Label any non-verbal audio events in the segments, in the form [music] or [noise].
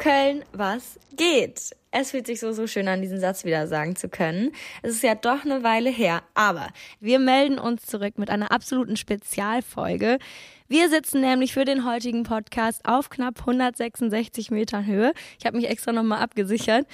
Köln, was geht? Es fühlt sich so, so schön an, diesen Satz wieder sagen zu können. Es ist ja doch eine Weile her, aber wir melden uns zurück mit einer absoluten Spezialfolge. Wir sitzen nämlich für den heutigen Podcast auf knapp 166 Metern Höhe. Ich habe mich extra nochmal abgesichert.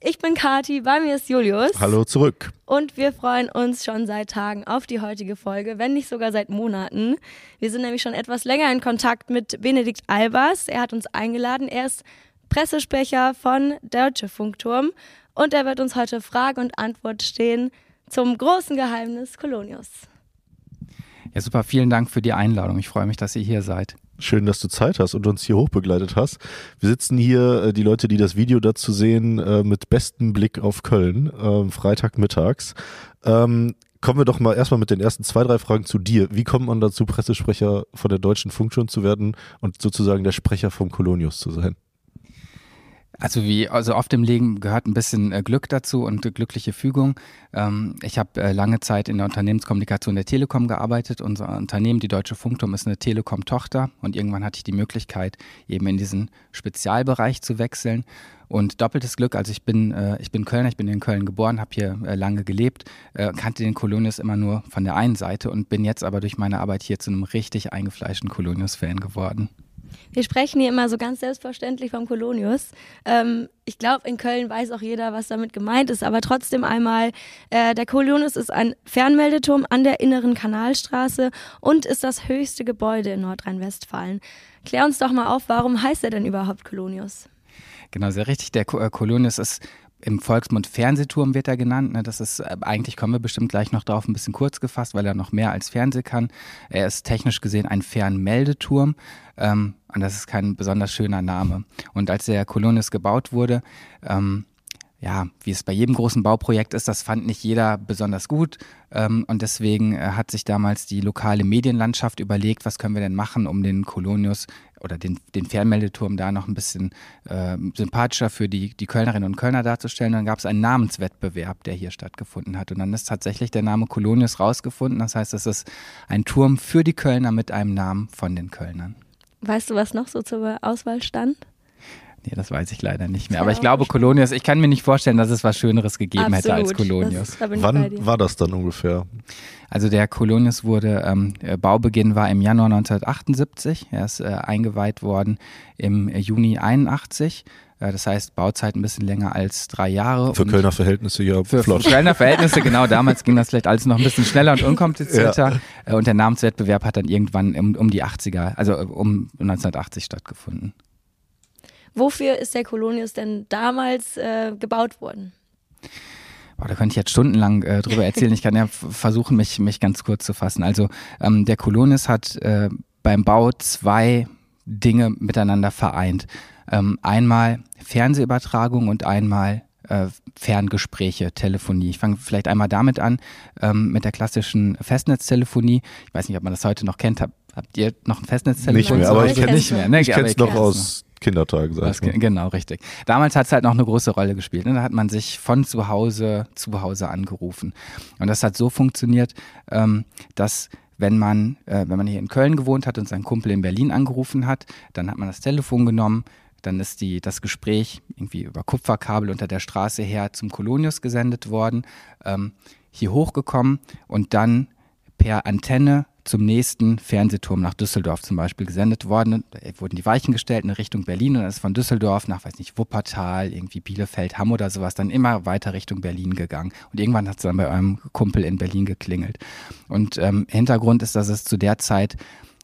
Ich bin Kati, bei mir ist Julius. Hallo zurück. Und wir freuen uns schon seit Tagen auf die heutige Folge, wenn nicht sogar seit Monaten. Wir sind nämlich schon etwas länger in Kontakt mit Benedikt Albers. Er hat uns eingeladen. Er ist Pressesprecher von Deutsche Funkturm und er wird uns heute Frage und Antwort stehen zum großen Geheimnis Kolonius. Ja, super. Vielen Dank für die Einladung. Ich freue mich, dass ihr hier seid. Schön, dass du Zeit hast und uns hier hochbegleitet hast. Wir sitzen hier, äh, die Leute, die das Video dazu sehen, äh, mit bestem Blick auf Köln, äh, Freitagmittags. Ähm, kommen wir doch mal erstmal mit den ersten zwei, drei Fragen zu dir. Wie kommt man dazu, Pressesprecher von der Deutschen Funktion zu werden und sozusagen der Sprecher vom Kolonius zu sein? Also wie also oft im Leben gehört ein bisschen äh, Glück dazu und äh, glückliche Fügung. Ähm, ich habe äh, lange Zeit in der Unternehmenskommunikation der Telekom gearbeitet. Unser Unternehmen, die Deutsche Funkturm, ist eine Telekom-Tochter und irgendwann hatte ich die Möglichkeit, eben in diesen Spezialbereich zu wechseln. Und doppeltes Glück, also ich bin, ich bin Kölner, ich bin in Köln geboren, habe hier lange gelebt, kannte den Kolonius immer nur von der einen Seite und bin jetzt aber durch meine Arbeit hier zu einem richtig eingefleischten Kolonius-Fan geworden. Wir sprechen hier immer so ganz selbstverständlich vom Kolonius. Ähm, ich glaube, in Köln weiß auch jeder, was damit gemeint ist, aber trotzdem einmal, äh, der Kolonius ist ein Fernmeldeturm an der inneren Kanalstraße und ist das höchste Gebäude in Nordrhein-Westfalen. Klär uns doch mal auf, warum heißt er denn überhaupt Kolonius? Genau, sehr richtig. Der äh, Kolonius ist im Volksmund Fernsehturm wird er genannt. Ne? Das ist, äh, eigentlich kommen wir bestimmt gleich noch drauf, ein bisschen kurz gefasst, weil er noch mehr als Fernseh kann. Er ist technisch gesehen ein Fernmeldeturm. Ähm, und das ist kein besonders schöner Name. Und als der Kolonis gebaut wurde, ähm, ja, wie es bei jedem großen Bauprojekt ist, das fand nicht jeder besonders gut. Ähm, und deswegen äh, hat sich damals die lokale Medienlandschaft überlegt, was können wir denn machen, um den Kolonius oder den, den Fernmeldeturm da noch ein bisschen äh, sympathischer für die, die Kölnerinnen und Kölner darzustellen. Und dann gab es einen Namenswettbewerb, der hier stattgefunden hat. Und dann ist tatsächlich der Name Kolonius rausgefunden. Das heißt, es ist ein Turm für die Kölner mit einem Namen von den Kölnern. Weißt du, was noch so zur Auswahl stand? Nee, das weiß ich leider nicht mehr. Aber ich glaube, Kolonius, ich kann mir nicht vorstellen, dass es was Schöneres gegeben Absolut. hätte als Kolonius. Das, Wann war das dann ungefähr? Also der Kolonius wurde, ähm, Baubeginn war im Januar 1978. Er ist äh, eingeweiht worden im Juni 81. Äh, das heißt, Bauzeit ein bisschen länger als drei Jahre. Für Kölner Verhältnisse ja für, flott. Für Kölner Verhältnisse, genau. [laughs] Damals ging das vielleicht alles noch ein bisschen schneller und unkomplizierter. Ja. Äh, und der Namenswettbewerb hat dann irgendwann um, um die 80er, also um 1980 stattgefunden. Wofür ist der Kolonius denn damals äh, gebaut worden? Boah, da könnte ich jetzt stundenlang äh, drüber [laughs] erzählen. Ich kann ja versuchen, mich, mich ganz kurz zu fassen. Also ähm, der Kolonius hat äh, beim Bau zwei Dinge miteinander vereint. Ähm, einmal Fernsehübertragung und einmal äh, Ferngespräche, Telefonie. Ich fange vielleicht einmal damit an, ähm, mit der klassischen Festnetztelefonie. Ich weiß nicht, ob man das heute noch kennt. Hab, habt ihr noch ein Festnetztelefon? Nicht mehr, aber ich kenne nicht mehr. Ne? Ich kenne es noch aus Kindertagen, sag ich mal. Genau, richtig. Damals hat es halt noch eine große Rolle gespielt. Ne? Da hat man sich von zu Hause zu Hause angerufen. Und das hat so funktioniert, ähm, dass wenn man, äh, wenn man hier in Köln gewohnt hat und seinen Kumpel in Berlin angerufen hat, dann hat man das Telefon genommen, dann ist die, das Gespräch irgendwie über Kupferkabel unter der Straße her zum Kolonius gesendet worden, ähm, hier hochgekommen und dann per Antenne zum nächsten Fernsehturm nach Düsseldorf zum Beispiel gesendet worden. Da wurden die Weichen gestellt in Richtung Berlin und dann ist von Düsseldorf nach, weiß nicht, Wuppertal, irgendwie Bielefeld, Hamm oder sowas dann immer weiter Richtung Berlin gegangen. Und irgendwann hat es dann bei eurem Kumpel in Berlin geklingelt. Und ähm, Hintergrund ist, dass es zu der Zeit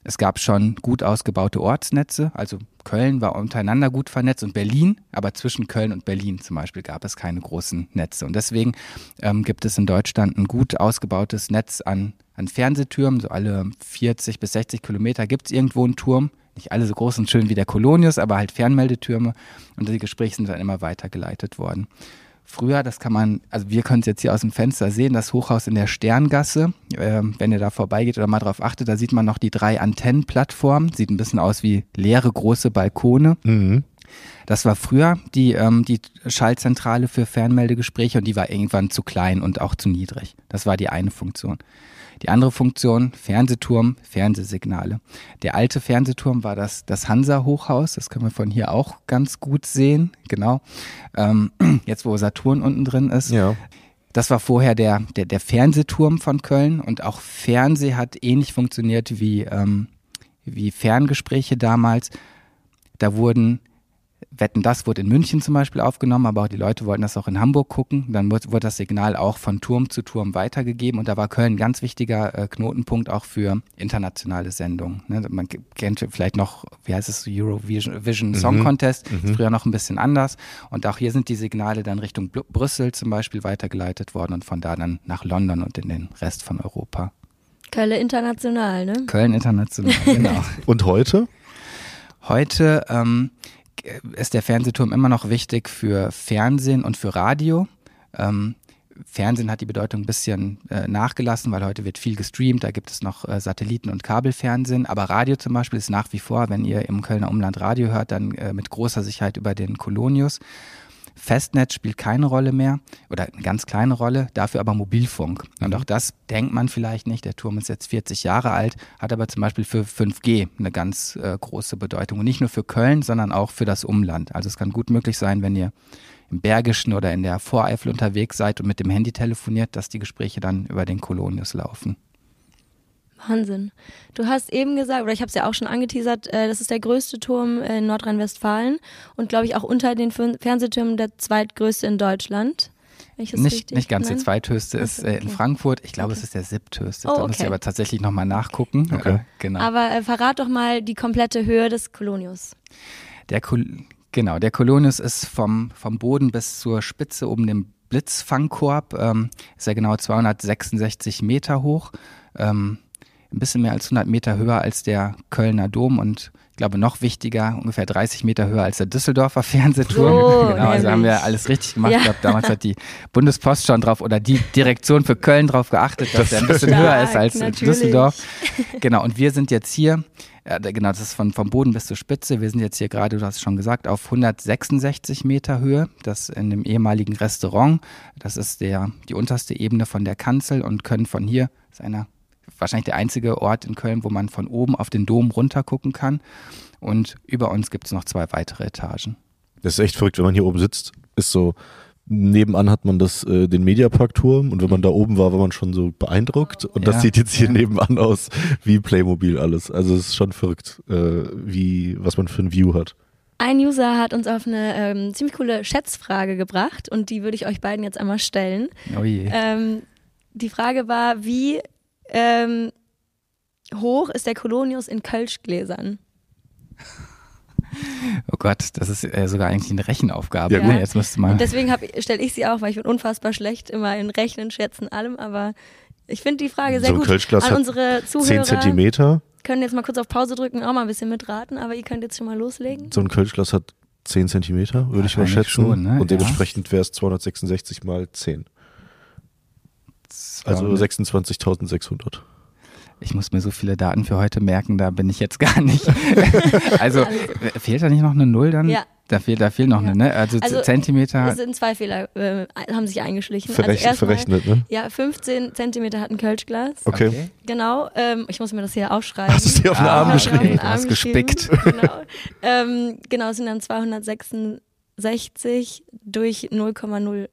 es gab schon gut ausgebaute Ortsnetze, also Köln war untereinander gut vernetzt und Berlin, aber zwischen Köln und Berlin zum Beispiel gab es keine großen Netze. Und deswegen ähm, gibt es in Deutschland ein gut ausgebautes Netz an, an Fernsehtürmen. So alle 40 bis 60 Kilometer gibt es irgendwo einen Turm. Nicht alle so groß und schön wie der Kolonius, aber halt Fernmeldetürme. Und die Gespräche sind dann immer weitergeleitet worden. Früher, das kann man, also wir können es jetzt hier aus dem Fenster sehen, das Hochhaus in der Sterngasse. Ähm, wenn ihr da vorbeigeht oder mal drauf achtet, da sieht man noch die drei Antennenplattformen. Sieht ein bisschen aus wie leere große Balkone. Mhm. Das war früher die, ähm, die Schaltzentrale für Fernmeldegespräche und die war irgendwann zu klein und auch zu niedrig. Das war die eine Funktion. Die andere Funktion, Fernsehturm, Fernsehsignale. Der alte Fernsehturm war das, das Hansa-Hochhaus, das können wir von hier auch ganz gut sehen, genau. Ähm, [clears throat] jetzt, wo Saturn unten drin ist. Ja. Das war vorher der, der, der Fernsehturm von Köln und auch Fernseh hat ähnlich funktioniert wie, ähm, wie Ferngespräche damals. Da wurden Wetten, das wurde in München zum Beispiel aufgenommen, aber auch die Leute wollten das auch in Hamburg gucken. Dann wurde, wurde das Signal auch von Turm zu Turm weitergegeben und da war Köln ein ganz wichtiger äh, Knotenpunkt auch für internationale Sendungen. Ne? Man kennt vielleicht noch, wie heißt es, Eurovision Vision Song Mhm. Contest, Mhm. ist früher noch ein bisschen anders. Und auch hier sind die Signale dann Richtung Bl Brüssel zum Beispiel weitergeleitet worden und von da dann nach London und in den Rest von Europa. Kölle international, ne? Köln international, genau. [laughs] Und heute? Heute ähm, ist der Fernsehturm immer noch wichtig für Fernsehen und für Radio. Ähm, Fernsehen hat die Bedeutung ein bisschen äh, nachgelassen, weil heute wird viel gestreamt, da gibt es noch äh, Satelliten- und Kabelfernsehen. Aber Radio zum Beispiel ist nach wie vor, wenn ihr im Kölner Umland Radio hört, dann äh, mit großer Sicherheit über den Kolonius. Festnetz spielt keine Rolle mehr oder eine ganz kleine Rolle, dafür aber Mobilfunk. Und auch das denkt man vielleicht nicht. Der Turm ist jetzt 40 Jahre alt, hat aber zum Beispiel für 5G eine ganz äh, große Bedeutung. Und nicht nur für Köln, sondern auch für das Umland. Also es kann gut möglich sein, wenn ihr im Bergischen oder in der Voreifel unterwegs seid und mit dem Handy telefoniert, dass die Gespräche dann über den Kolonius laufen. Wahnsinn. Du hast eben gesagt, oder ich habe es ja auch schon angeteasert, äh, das ist der größte Turm in Nordrhein-Westfalen und glaube ich auch unter den Fern- Fernsehtürmen der zweitgrößte in Deutschland. Nicht, nicht ganz, Nein? die zweithöchste ist äh, in okay. Frankfurt. Ich glaube, Okay. es ist der siebthöchste. Oh, Da muss ich okay. aber tatsächlich nochmal nachgucken. Okay. Äh, genau. Aber äh, verrat doch mal die komplette Höhe des Kolonius. Der Kol genau, der Kolonius ist vom, vom Boden bis zur Spitze oben dem Blitzfangkorb, ähm, ist er genau 266 Meter hoch, ähm, ein bisschen mehr als 100 Meter höher als der Kölner Dom und ich glaube noch wichtiger, ungefähr 30 Meter höher als der Düsseldorfer [laughs] Fernsehturm. So, genau, also haben wir alles richtig gemacht. Ja. Ich glaube, damals hat die Bundespost schon drauf oder die Direktion für Köln drauf geachtet, dass er ein bisschen Stark, höher ist als natürlich. Düsseldorf. Genau, und wir sind jetzt hier, äh, genau, das ist von, vom Boden bis zur Spitze. Wir sind jetzt hier gerade, du hast es schon gesagt, auf 166 Meter Höhe. Das in dem ehemaligen Restaurant. Das ist der, die unterste Ebene von der Kanzel und können von hier, das ist einer, wahrscheinlich der einzige Ort in Köln, wo man von oben auf den Dom runter gucken kann. Und über uns gibt es noch zwei weitere Etagen. Das ist echt verrückt, wenn man hier oben sitzt, ist so, nebenan hat man das, äh, den Mediapark-Turm und wenn man da oben war, war man schon so beeindruckt und das Ja. sieht jetzt hier nebenan aus wie Playmobil alles. Also es ist schon verrückt, äh, wie, was man für ein View hat. Ein User hat uns auf eine ähm, ziemlich coole Schätzfrage gebracht und die würde ich euch beiden jetzt einmal stellen. Oh je. Ähm, die Frage war, wie ähm, hoch ist der Kolonius in Kölschgläsern? Oh Gott, das ist äh, sogar eigentlich eine Rechenaufgabe. Ja, ne? gut. Jetzt müsste man. Und deswegen stelle ich sie auch, weil ich bin unfassbar schlecht immer in Rechnen, Schätzen, allem, aber ich finde die Frage sehr so ein gut. Kölschglas An hat unsere 10 Zuhörer Zentimeter. können jetzt mal kurz auf Pause drücken, auch mal ein bisschen mitraten, aber ihr könnt jetzt schon mal loslegen. So ein Kölschglas hat 10 Zentimeter, würde ich mal schätzen. schon, ne? Und Ja. dementsprechend wäre es 266 mal 10. Also 26.600. Ich muss mir so viele Daten für heute merken, da bin ich jetzt gar nicht. [laughs] also [laughs] fehlt da nicht noch eine Null dann? Ja. Da fehlt, da fehlt noch Ja. eine, ne? Also, Also, Zentimeter. Es sind zwei Fehler, äh, haben sich eingeschlichen. Verrechnet, also verrechnet, ne? Ja, 15 Zentimeter hat ein Kölschglas. Okay. Genau, ähm, ich muss mir das hier aufschreiben. Hast du es dir auf den Ah, Arm Ja, geschrieben? auf den Du hast Arm gespickt. Genau. ähm, genau, es sind dann 266 durch 0,015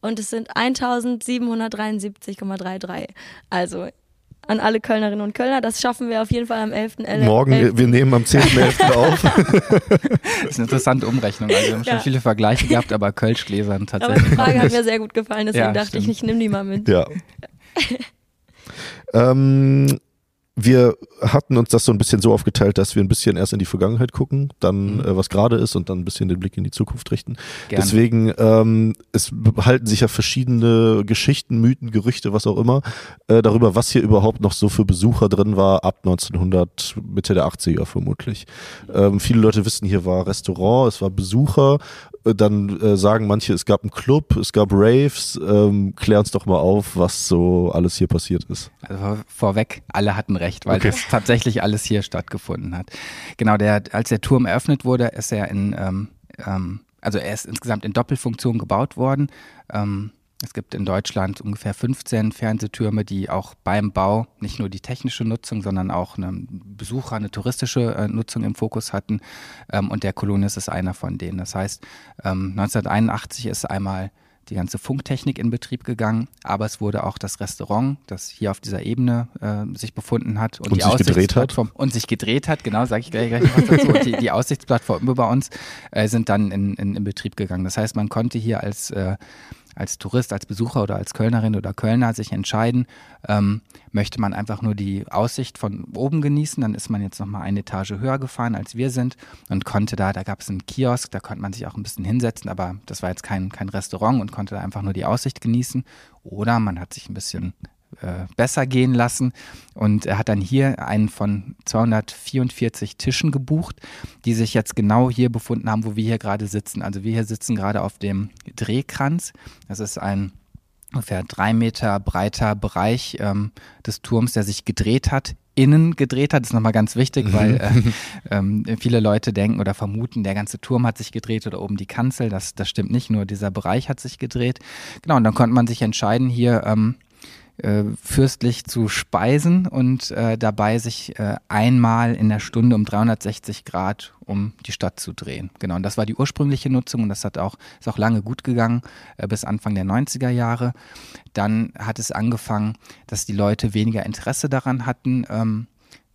und es sind 1773,33. Also an alle Kölnerinnen und Kölner, das schaffen wir auf jeden Fall am 11.11. Morgen, äh, wir nehmen am 10.11. auf. [laughs] Das ist eine interessante Umrechnung. Also wir haben schon Ja. viele Vergleiche gehabt, aber Kölschgläsern Aber tatsächlich. die Frage hat mir sehr gut gefallen, deswegen Ja, dachte ich, stimmt. ich nehme die mal mit. Ja. [laughs] ähm, wir hatten uns das so ein bisschen so aufgeteilt, dass wir ein bisschen erst in die Vergangenheit gucken, dann Mhm. äh, was gerade ist und dann ein bisschen den Blick in die Zukunft richten. Gerne. Deswegen, ähm, es halten sich ja verschiedene Geschichten, Mythen, Gerüchte, was auch immer, äh, darüber, was hier überhaupt noch so für Besucher drin war, ab 1900, Mitte der 80er vermutlich. Ähm, viele Leute wissen, hier war Restaurant, es war Besucher Dann äh, sagen manche, es gab einen Club, es gab Raves. Ähm, klär uns doch mal auf, was so alles hier passiert ist. Also vorweg, alle hatten recht, weil Okay. das tatsächlich alles hier stattgefunden hat. Genau, der, als der Turm eröffnet wurde, ist er in, ähm, ähm, also er ist insgesamt in Doppelfunktion gebaut worden. Ähm, es gibt in Deutschland ungefähr 15 Fernsehtürme, die auch beim Bau nicht nur die technische Nutzung, sondern auch eine Besucher, eine touristische äh, Nutzung im Fokus hatten. Ähm, und der Kolonis ist einer von denen. Das heißt, ähm, 1981 ist einmal die ganze Funktechnik in Betrieb gegangen, aber es wurde auch das Restaurant, das hier auf dieser Ebene äh, sich befunden hat und, Und die sich gedreht hat. Aussichtsplattform und sich gedreht hat, genau, sage ich gleich, gleich was dazu. Und [laughs] die, die Aussichtsplattform über uns äh, sind dann in, in, in Betrieb gegangen. Das heißt, man konnte hier als äh, als Tourist, als Besucher oder als Kölnerin oder Kölner sich entscheiden, ähm, möchte man einfach nur die Aussicht von oben genießen, dann ist man jetzt nochmal eine Etage höher gefahren, als wir sind und konnte da, da gab es einen Kiosk, da konnte man sich auch ein bisschen hinsetzen, aber das war jetzt kein, kein Restaurant und konnte da einfach nur die Aussicht genießen. Oder man hat sich ein bisschen äh, besser gehen lassen und er hat dann hier einen von 244 Tischen gebucht, die sich jetzt genau hier befunden haben, wo wir hier gerade sitzen. Also wir hier sitzen gerade auf dem Drehkranz. Das ist ein ungefähr drei Meter breiter Bereich ähm, des Turms, der sich gedreht hat, innen gedreht hat. Das ist nochmal ganz wichtig, weil äh, [laughs] ähm, viele Leute denken oder vermuten, der ganze Turm hat sich gedreht oder oben die Kanzel. Das, das stimmt nicht, nur dieser Bereich hat sich gedreht. Genau, und dann konnte man sich entscheiden, hier ähm, äh, fürstlich zu speisen und äh, dabei sich äh, einmal in der Stunde um 360 Grad um die Stadt zu drehen. Genau, und das war die ursprüngliche Nutzung und das hat auch, ist auch lange gut gegangen, äh, bis Anfang der 90er Jahre. Dann hat es angefangen, dass die Leute weniger Interesse daran hatten, ähm,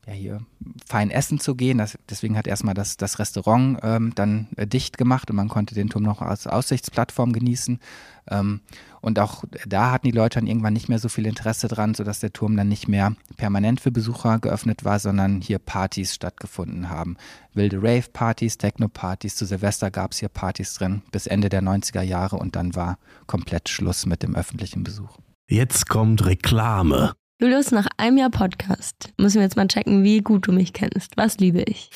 ja, hier fein essen zu gehen. Das, deswegen hat erstmal das, das Restaurant ähm, dann äh, dicht gemacht und man konnte den Turm noch als Aussichtsplattform genießen. Ähm, und auch da hatten die Leute dann irgendwann nicht mehr so viel Interesse dran, sodass der Turm dann nicht mehr permanent für Besucher geöffnet war, sondern hier Partys stattgefunden haben. Wilde Rave-Partys, Techno-Partys, zu Silvester gab es hier Partys drin bis Ende der 90er Jahre und dann war komplett Schluss mit dem öffentlichen Besuch. Jetzt kommt Reklame. Julius, nach einem Jahr Podcast müssen wir jetzt mal checken, wie gut du mich kennst. Was liebe ich?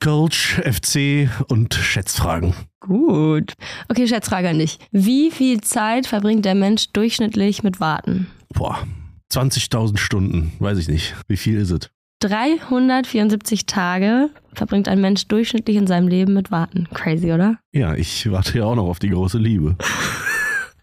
Coach, FC und Schätzfragen. Gut. Okay, Schätzfrage an dich. Wie viel Zeit verbringt der Mensch durchschnittlich mit Warten? Boah, 20.000 Stunden, weiß ich nicht. Wie viel ist es? 374 Tage verbringt ein Mensch durchschnittlich in seinem Leben mit Warten. Crazy, oder? Ja, ich warte ja auch noch auf die große Liebe. [laughs]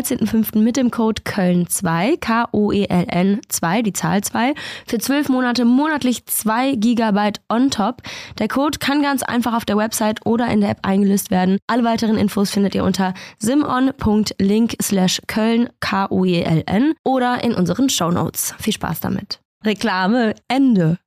13.05. mit dem Code Köln2, K-O-E-L-N 2, die Zahl 2, für 12 Monate monatlich 2 Gigabyte on top. Der Code kann ganz einfach auf der Website oder in der App eingelöst werden. Alle weiteren Infos findet ihr unter simon.link slash Köln, K-O-E-L-N oder in unseren Shownotes. Viel Spaß damit. Reklame, Ende.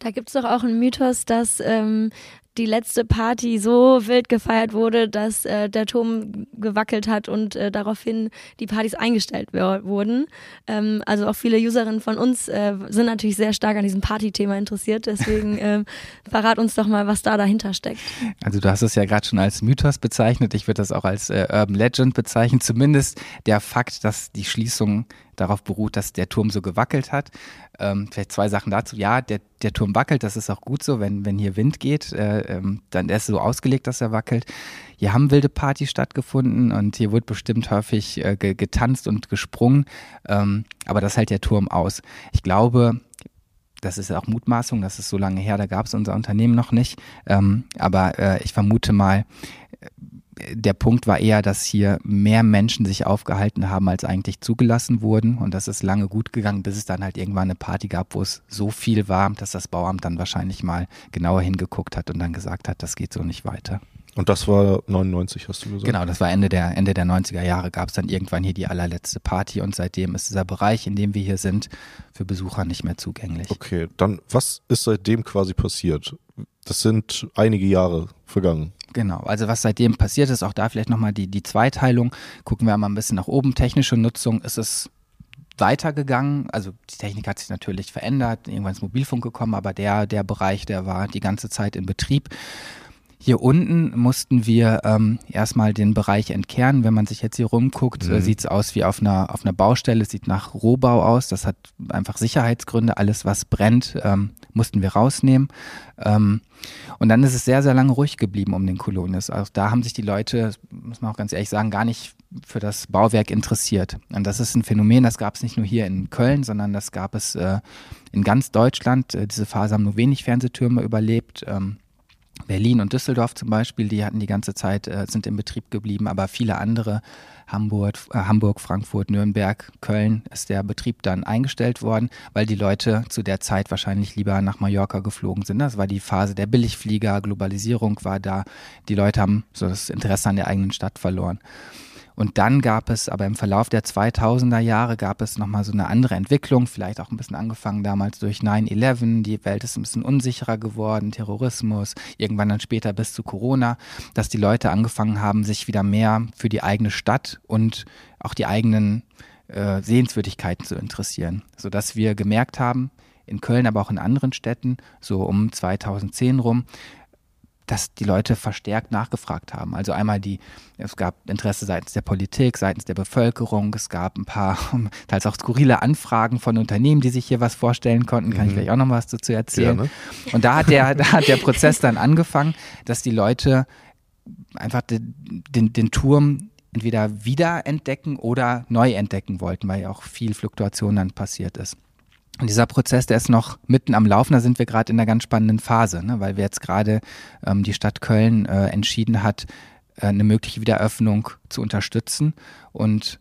Da gibt es doch auch einen Mythos, dass ähm, die letzte Party so wild gefeiert wurde, dass äh, der Turm gewackelt hat und äh, daraufhin die Partys eingestellt wurden. Ähm, also auch viele Userinnen von uns äh, sind natürlich sehr stark an diesem Party-Thema interessiert. Deswegen [laughs] ähm, verrat uns doch mal, was da dahinter steckt. Also du hast es ja gerade schon als Mythos bezeichnet. Ich würde das auch als äh, Urban Legend bezeichnen. Zumindest der Fakt, dass die Schließung darauf beruht, dass der Turm so gewackelt hat. Ähm, vielleicht zwei Sachen dazu. Ja, der, der Turm wackelt, das ist auch gut so, wenn, wenn hier Wind geht, äh, ähm, dann ist so ausgelegt, dass er wackelt. Hier haben wilde Partys stattgefunden und hier wurde bestimmt häufig äh, ge getanzt und gesprungen, ähm, aber das hält der Turm aus. Ich glaube, das ist auch Mutmaßung, das ist so lange her, da gab es unser Unternehmen noch nicht. Ähm, aber äh, ich vermute mal, der Punkt war eher, dass hier mehr Menschen sich aufgehalten haben, als eigentlich zugelassen wurden. Und das ist lange gut gegangen, bis es dann halt irgendwann eine Party gab, wo es so viel war, dass das Bauamt dann wahrscheinlich mal genauer hingeguckt hat und dann gesagt hat, das geht so nicht weiter. Und das war 99, hast du gesagt? Genau, das war Ende der, Ende der 90er Jahre, gab es dann irgendwann hier die allerletzte Party und seitdem ist dieser Bereich, in dem wir hier sind, für Besucher nicht mehr zugänglich. Okay, dann was ist seitdem quasi passiert? Das sind einige Jahre vergangen. Genau, also was seitdem passiert ist, auch da vielleicht nochmal die, die Zweiteilung. Gucken wir mal ein bisschen nach oben. Technische Nutzung ist es weitergegangen. Also die Technik hat sich natürlich verändert. Irgendwann ist Mobilfunk gekommen, aber der, der Bereich, der war die ganze Zeit in Betrieb. Hier unten mussten wir ähm, erstmal den Bereich entkernen. Wenn man sich jetzt hier rumguckt, mhm. äh, sieht es aus wie auf einer, auf einer Baustelle, sieht nach Rohbau aus. Das hat einfach Sicherheitsgründe. Alles, was brennt, ähm, mussten wir rausnehmen. Ähm, und dann ist es sehr, sehr lange ruhig geblieben um den Kolonius. Also da haben sich die Leute, muss man auch ganz ehrlich sagen, gar nicht für das Bauwerk interessiert. Und das ist ein Phänomen, das gab es nicht nur hier in Köln, sondern das gab es äh, in ganz Deutschland. Äh, diese Phase haben nur wenig Fernsehtürme überlebt. Ähm, Berlin und Düsseldorf zum Beispiel, die hatten die ganze Zeit, äh, sind in Betrieb geblieben, aber viele andere, Hamburg, äh, Hamburg, Frankfurt, Nürnberg, Köln, ist der Betrieb dann eingestellt worden, weil die Leute zu der Zeit wahrscheinlich lieber nach Mallorca geflogen sind. Das war die Phase der Billigflieger, Globalisierung war da. Die Leute haben so das Interesse an der eigenen Stadt verloren. Und dann gab es, aber im Verlauf der 2000er Jahre gab es nochmal so eine andere Entwicklung, vielleicht auch ein bisschen angefangen damals durch 9-11. Die Welt ist ein bisschen unsicherer geworden, Terrorismus, irgendwann dann später bis zu Corona, dass die Leute angefangen haben, sich wieder mehr für die eigene Stadt und auch die eigenen äh, Sehenswürdigkeiten zu interessieren, sodass wir gemerkt haben, in Köln, aber auch in anderen Städten, so um 2010 rum, dass die Leute verstärkt nachgefragt haben. Also einmal die, es gab Interesse seitens der Politik, seitens der Bevölkerung, es gab ein paar [laughs] teils auch skurrile Anfragen von Unternehmen, die sich hier was vorstellen konnten. Kann mhm. ich vielleicht auch noch was dazu erzählen. Ja, ne? Und da hat der, [laughs] da hat der Prozess dann angefangen, dass die Leute einfach den, den, den Turm entweder wiederentdecken oder neu entdecken wollten, weil ja auch viel Fluktuation dann passiert ist. Und dieser Prozess, der ist noch mitten am Laufen, da sind wir gerade in einer ganz spannenden Phase, ne? weil wir jetzt gerade ähm, die Stadt Köln äh, entschieden hat, äh, eine mögliche Wiedereröffnung zu unterstützen. Und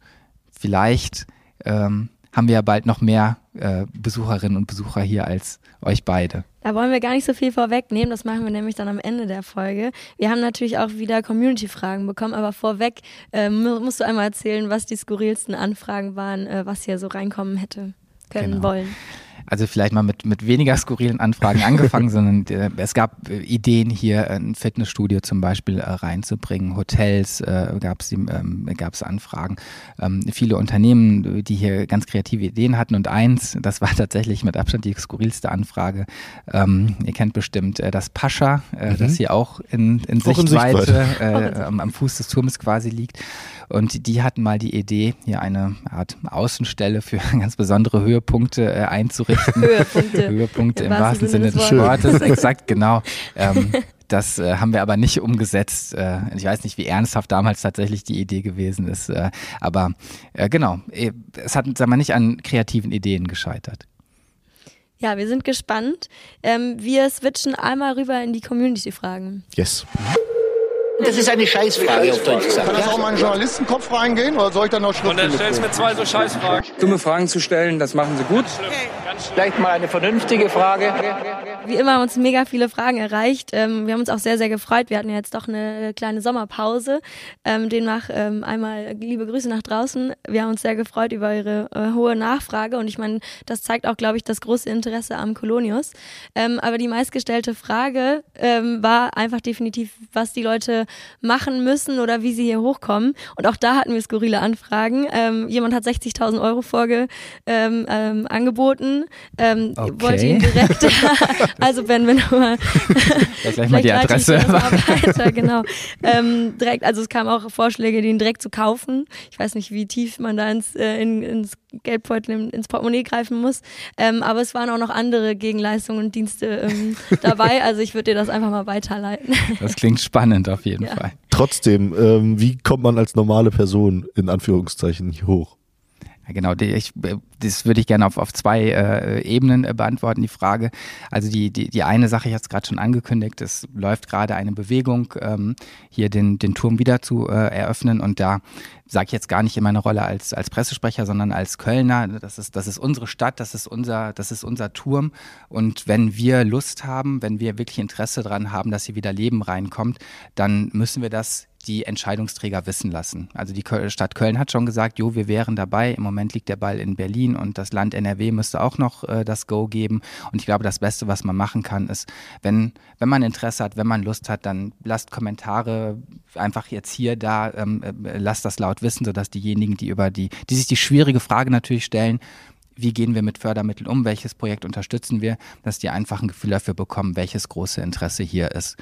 vielleicht ähm, haben wir ja bald noch mehr äh, Besucherinnen und Besucher hier als euch beide. Da wollen wir gar nicht so viel vorwegnehmen, das machen wir nämlich dann am Ende der Folge. Wir haben natürlich auch wieder Community-Fragen bekommen, aber vorweg äh, musst du einmal erzählen, was die skurrilsten Anfragen waren, äh, was hier so reinkommen hätte können genau. wollen. Also vielleicht mal mit, mit weniger skurrilen Anfragen [laughs] angefangen, sondern äh, es gab äh, Ideen hier, ein Fitnessstudio zum Beispiel äh, reinzubringen, Hotels äh, gab es ähm, gab's Anfragen, ähm, viele Unternehmen, die hier ganz kreative Ideen hatten und eins, das war tatsächlich mit Abstand die skurrilste Anfrage, ähm, ihr kennt bestimmt äh, das Pascha, äh, mhm. das hier auch in, in auch Sichtweite, in Sichtweite. Äh, am Fuß des Turmes quasi liegt und die hatten mal die Idee, hier eine Art Außenstelle für [laughs] ganz besondere Höhepunkte äh, einzurichten. [laughs] Höhepunkte. Höhepunkte im, im wahrsten Sinne des Wortes, [laughs] exakt, genau. Ähm, das äh, haben wir aber nicht umgesetzt. Äh, ich weiß nicht, wie ernsthaft damals tatsächlich die Idee gewesen ist. Äh, aber äh, genau, äh, es hat sagen wir, nicht an kreativen Ideen gescheitert. Ja, wir sind gespannt. Ähm, wir switchen einmal rüber in die Community-Fragen. Yes. Das ist eine Scheißfrage, auf Deutsch gesagt. Kann das auch mal in den Journalistenkopf reingehen oder soll ich dann noch schriftlich? Und dann stellst du mir zwei so Scheißfragen. Dumme Fragen zu stellen, das machen sie gut. Okay. Vielleicht mal eine vernünftige Frage. Wie immer haben uns mega viele Fragen erreicht. Ähm, wir haben uns auch sehr, sehr gefreut. Wir hatten ja jetzt doch eine kleine Sommerpause. Ähm, demnach ähm, einmal liebe Grüße nach draußen. Wir haben uns sehr gefreut über Ihre äh, hohe Nachfrage und ich meine, das zeigt auch, glaube ich, das große Interesse am Kolonius. Aber die meistgestellte Frage war einfach definitiv, was die Leute machen müssen oder wie sie hier hochkommen. Und auch da hatten wir skurrile Anfragen. Ähm, jemand hat 60.000 Euro vorge angeboten ähm, okay. wollte ihn direkt, [laughs] also Ben, wenn du mal, gleich mal die Adresse. Weiter, genau. Ähm, direkt, also es kamen auch Vorschläge, den direkt zu kaufen. Ich weiß nicht, wie tief man da ins, äh, in, ins Geldbeutel, ins Portemonnaie greifen muss. Ähm, aber es waren auch noch andere Gegenleistungen und Dienste ähm, [laughs] dabei. Also ich würde dir das einfach mal weiterleiten. Das klingt spannend auf jeden ja. Fall. Trotzdem, ähm, wie kommt man als normale Person in Anführungszeichen hier hoch? Ja, genau. Ich das würde ich gerne auf, auf zwei äh, Ebenen äh, beantworten, die Frage. Also die, die, die eine Sache, ich hatte es gerade schon angekündigt, es läuft gerade eine Bewegung, ähm, hier den, den Turm wieder zu äh, eröffnen und da sage ich jetzt gar nicht in meiner Rolle als, als Pressesprecher, sondern als Kölner. Das ist, das ist unsere Stadt, das ist unser, das ist unser Turm. Und wenn wir Lust haben, wenn wir wirklich Interesse daran haben, dass hier wieder Leben reinkommt, dann müssen wir das die Entscheidungsträger wissen lassen. Also die Stadt Köln hat schon gesagt, jo, wir wären dabei. Im Moment liegt der Ball in Berlin und das Land NRW müsste auch noch äh, das Go geben. Und ich glaube, das Beste, was man machen kann, ist, wenn, wenn man Interesse hat, wenn man Lust hat, dann lasst Kommentare einfach jetzt hier, da, ähm, äh, lasst das laut wissen, sodass diejenigen, die über die, die sich die schwierige Frage natürlich stellen, wie gehen wir mit Fördermitteln um, welches Projekt unterstützen wir, dass die einfach ein Gefühl dafür bekommen, welches große Interesse hier ist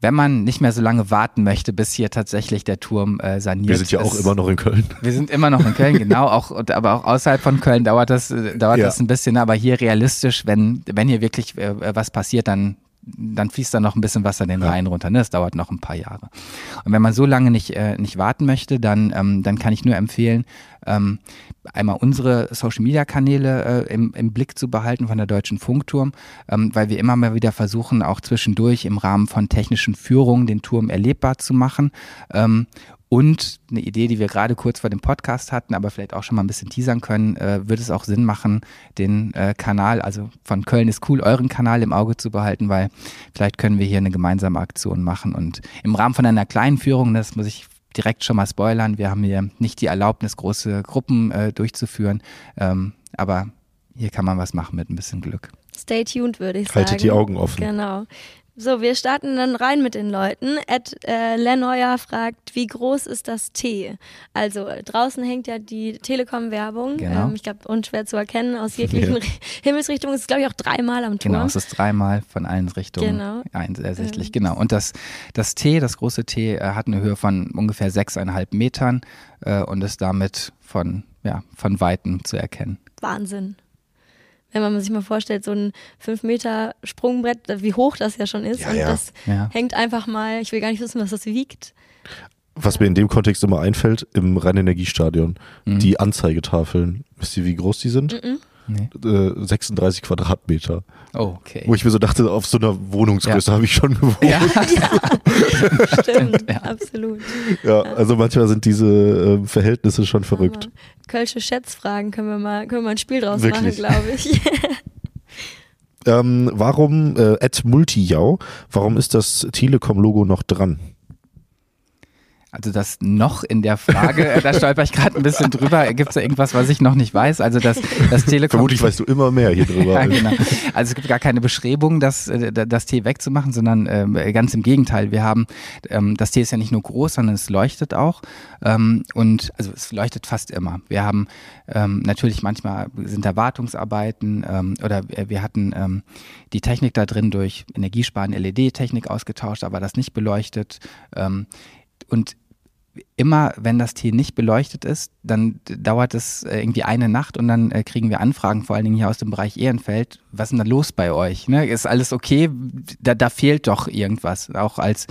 wenn man nicht mehr so lange warten möchte, bis hier tatsächlich der Turm äh, saniert Wir sind ja auch immer noch in Köln. Wir sind immer noch in Köln, [laughs] genau. Auch, aber auch außerhalb von Köln dauert das, äh, dauert ja. das ein bisschen. Aber hier realistisch, wenn, wenn hier wirklich äh, was passiert, dann dann fließt da noch ein bisschen Wasser den Rhein runter. Ne? Das dauert noch ein paar Jahre. Und wenn man so lange nicht, äh, nicht warten möchte, dann, ähm, dann kann ich nur empfehlen, ähm, einmal unsere Social-Media-Kanäle äh, im, im Blick zu behalten von der Deutschen Funkturm, ähm, weil wir immer mal wieder versuchen, auch zwischendurch im Rahmen von technischen Führungen den Turm erlebbar zu machen. Ähm, und eine Idee, die wir gerade kurz vor dem Podcast hatten, aber vielleicht auch schon mal ein bisschen teasern können, äh, würde es auch Sinn machen, den äh, Kanal, also von Köln ist cool, euren Kanal im Auge zu behalten, weil vielleicht können wir hier eine gemeinsame Aktion machen. Und im Rahmen von einer kleinen Führung, das muss ich direkt schon mal spoilern, wir haben hier nicht die Erlaubnis, große Gruppen äh, durchzuführen, ähm, aber hier kann man was machen mit ein bisschen Glück. Stay tuned, würde ich sagen. Haltet die Augen offen. Genau. So, wir starten dann rein mit den Leuten. Ed äh, Lenoyer fragt, wie groß ist das T? Also draußen hängt ja die Telekom-Werbung. Genau. Ähm, ich glaube, unschwer zu erkennen aus [laughs] jeglichen ja. Himmelsrichtungen. Es ist, glaube ich, auch dreimal am Turm. Genau, es ist dreimal von allen Richtungen genau. ersichtlich. Ähm. Genau. Und das, das T, das große T, äh, hat eine Höhe von ungefähr sechseinhalb Metern äh, und ist damit von, ja, von Weitem zu erkennen. Wahnsinn wenn man sich mal vorstellt, so ein 5 Meter Sprungbrett, wie hoch das ja schon ist. Ja, und ja. das ja. hängt einfach mal, ich will gar nicht wissen, was das wiegt. Was mir in dem Kontext immer einfällt, im Rheinenergiestadion, mhm. die Anzeigetafeln. Wisst ihr, wie groß die sind? Mhm. Nee. Äh, 36 Quadratmeter. Oh, okay. Wo ich mir so dachte, auf so einer Wohnungsgröße ja. habe ich schon gewohnt. Ja, ja. [laughs] stimmt, ja. absolut. Ja, also manchmal sind diese äh, Verhältnisse schon verrückt. Kölsche Schätzfragen können wir mal, können wir mal ein Spiel draus Wirklich? machen, glaube ich. [laughs] ähm, warum, äh, at Multijau, warum ist das Telekom-Logo noch dran? Also das noch in der Frage, äh, da stolper ich gerade ein bisschen drüber. Gibt es da irgendwas, was ich noch nicht weiß? Also das, das Telekom. Vermutlich weißt du immer mehr hier [laughs] drüber. ja, genau. Also es gibt gar keine Bestrebung, das, äh, das T wegzumachen, sondern ähm, ganz im Gegenteil. Wir haben, ähm, das T ist ja nicht nur groß, sondern es leuchtet auch. Ähm, und also es leuchtet fast immer. Wir haben ähm, natürlich manchmal sind da Wartungsarbeiten ähm, oder wir hatten ähm, die Technik da drin durch Energiesparen LED-Technik ausgetauscht, aber das nicht beleuchtet. Und immer, wenn das Tee nicht beleuchtet ist, dann dauert es äh, irgendwie eine Nacht und dann äh, kriegen wir Anfragen, vor allen Dingen hier aus dem Bereich Ehrenfeld. Was ist denn da los bei euch? Ne? Ist alles okay? Da, da fehlt doch irgendwas. Auch als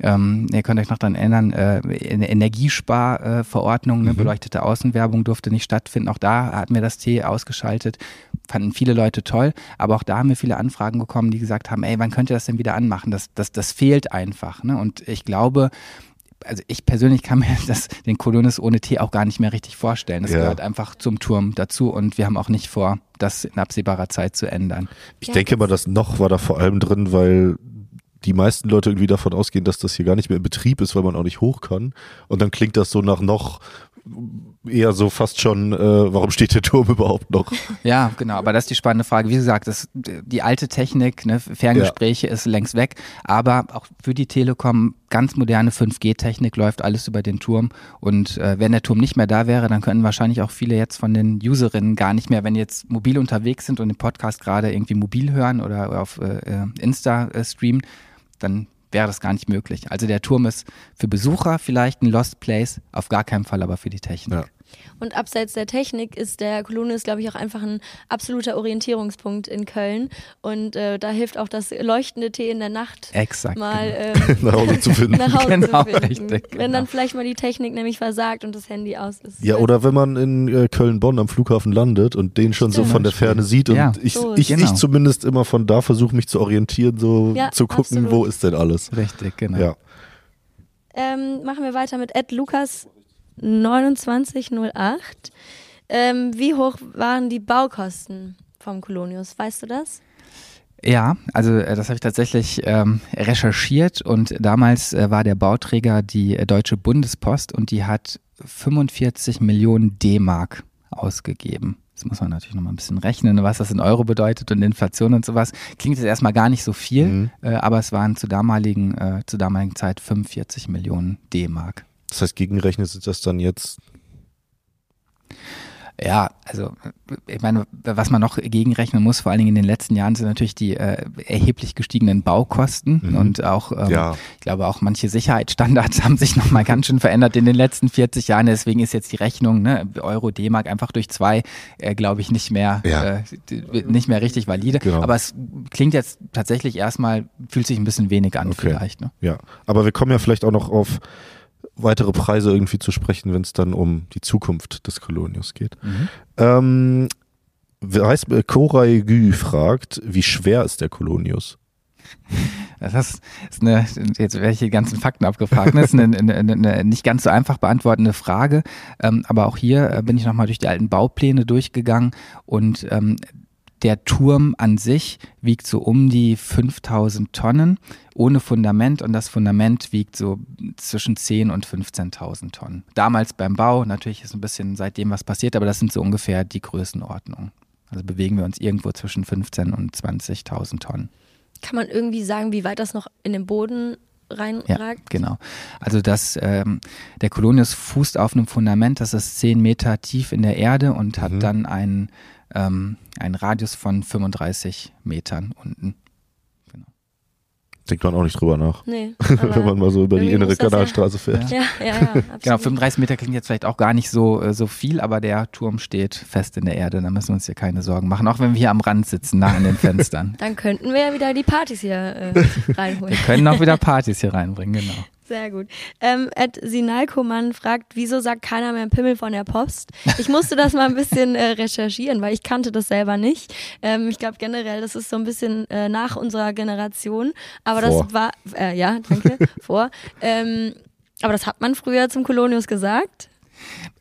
ähm, ihr könnt euch noch daran erinnern, äh, eine Energiesparverordnung, ne, mhm. beleuchtete Außenwerbung durfte nicht stattfinden. Auch da hatten wir das T ausgeschaltet. Fanden viele Leute toll, aber auch da haben wir viele Anfragen bekommen, die gesagt haben, ey, wann könnt ihr das denn wieder anmachen? Das, das, das fehlt einfach. Ne? Und ich glaube, also ich persönlich kann mir [laughs] das, den Kolonis ohne Tee auch gar nicht mehr richtig vorstellen. Das ja. gehört einfach zum Turm dazu und wir haben auch nicht vor, das in absehbarer Zeit zu ändern. Ich ja, denke mal, das noch war da vor allem drin, weil die meisten Leute irgendwie davon ausgehen, dass das hier gar nicht mehr in Betrieb ist, weil man auch nicht hoch kann. Und dann klingt das so nach noch eher so fast schon, äh, warum steht der Turm [laughs] überhaupt noch? Ja, genau, aber das ist die spannende Frage. Wie gesagt, das, die alte Technik, ne, Ferngespräche ja. ist längst weg, aber auch für die Telekom ganz moderne 5G-Technik läuft alles über den Turm und äh, wenn der Turm nicht mehr da wäre, dann könnten wahrscheinlich auch viele jetzt von den Userinnen gar nicht mehr, wenn jetzt mobil unterwegs sind und den Podcast gerade irgendwie mobil hören oder auf äh, äh Insta äh, streamen, dann wäre das gar nicht möglich. Also der Turm ist für Besucher vielleicht ein Lost Place, auf gar keinen Fall aber für die Technik. Ja. Und abseits der Technik ist der Kolonius, glaube ich, auch einfach ein absoluter Orientierungspunkt in Köln. Und äh, da hilft auch das leuchtende Tee in der Nacht Exakt. mal genau. ähm, [laughs] Nach Hause zu [laughs] finden. nach Hause Genau, zu finden. Wenn genau. dann vielleicht mal die Technik nämlich versagt und das Handy aus ist. Ja, oder wenn man in äh, Köln-Bonn am Flughafen landet und den schon so Stimmt. von der Ferne sieht und Ja. ich, So ich, ist ich genau. zumindest immer von da versuche mich zu orientieren, so Ja, zu gucken, absolut. wo ist denn alles. Richtig, genau. Ja. Ähm, machen wir weiter mit Ed Lukas 2908. Ähm, wie hoch waren die Baukosten vom Kolonius? Weißt du das? Ja, also äh, das habe ich tatsächlich ähm, recherchiert und damals äh, war der Bauträger die äh, Deutsche Bundespost und die hat 45 Millionen D-Mark ausgegeben. Das muss man natürlich nochmal ein bisschen rechnen, was das in Euro bedeutet und Inflation und sowas. Klingt jetzt erstmal gar nicht so viel, Mhm. äh, aber es waren zu damaligen, äh, zur damaligen Zeit 45 Millionen D-Mark. Das heißt, gegengerechnet sind das dann jetzt Ja, also ich meine, was man noch gegenrechnen muss, vor allen Dingen in den letzten Jahren, sind natürlich die äh, erheblich gestiegenen Baukosten Mhm. und auch, ähm, Ja. ich glaube auch manche Sicherheitsstandards [laughs] haben sich nochmal ganz schön verändert in den letzten 40 Jahren. Deswegen ist jetzt die Rechnung, ne, Euro D-Mark einfach durch zwei, äh, glaube ich, nicht mehr, Ja. äh, nicht mehr richtig valide. Genau. Aber es klingt jetzt tatsächlich erstmal, fühlt sich ein bisschen wenig an Okay. vielleicht. Ne? Ja, aber wir kommen ja vielleicht auch noch auf weitere Preise irgendwie zu sprechen, wenn es dann um die Zukunft des Kolonius geht. Mhm. Ähm, heißt, äh, Koray Gü fragt, wie schwer ist der Kolonius? Das ist eine, jetzt werde ich die ganzen Fakten abgefragt. ne? Das ist eine, eine, eine, eine nicht ganz so einfach beantwortende Frage. Ähm, aber auch hier äh, bin ich nochmal durch die alten Baupläne durchgegangen und ähm, der Turm an sich wiegt so um die 5000 Tonnen ohne Fundament und das Fundament wiegt so zwischen 10 und 15.000 Tonnen. Damals beim Bau, natürlich ist ein bisschen seitdem was passiert, aber das sind so ungefähr die Größenordnungen. Also bewegen wir uns irgendwo zwischen 15 und 20.000 Tonnen. Kann man irgendwie sagen, wie weit das noch in den Boden Ja, reinragt? genau. Also das, ähm, der Kolonius fußt auf einem Fundament, das ist 10 Meter tief in der Erde und hat Mhm. dann einen, ähm, einen Radius von 35 Metern unten. Denkt man auch nicht drüber nach, Nee. [laughs] wenn man mal so über die innere das ja- Kanalstraße fährt. ja, ja, ja. [laughs] Absolut. Genau, 35 Meter klingt jetzt vielleicht auch gar nicht so, äh, so viel, aber der Turm steht fest in der Erde. Da müssen wir uns hier keine Sorgen machen, auch wenn wir hier am Rand sitzen, nah an den Fenstern. [laughs] Dann könnten wir ja wieder die Partys hier äh, reinholen. Wir können auch wieder Partys hier reinbringen, genau. Sehr gut. Ähm, Ed Sinalkoman fragt, wieso sagt keiner mehr Pimmel von der Post? Ich musste das mal ein bisschen äh, recherchieren, weil ich kannte das selber nicht. Ähm, ich glaube generell, das ist so ein bisschen äh, nach unserer Generation. Aber Vor. das war, äh, ja, danke, vor. Ähm, aber das hat man früher zum Kolonius gesagt.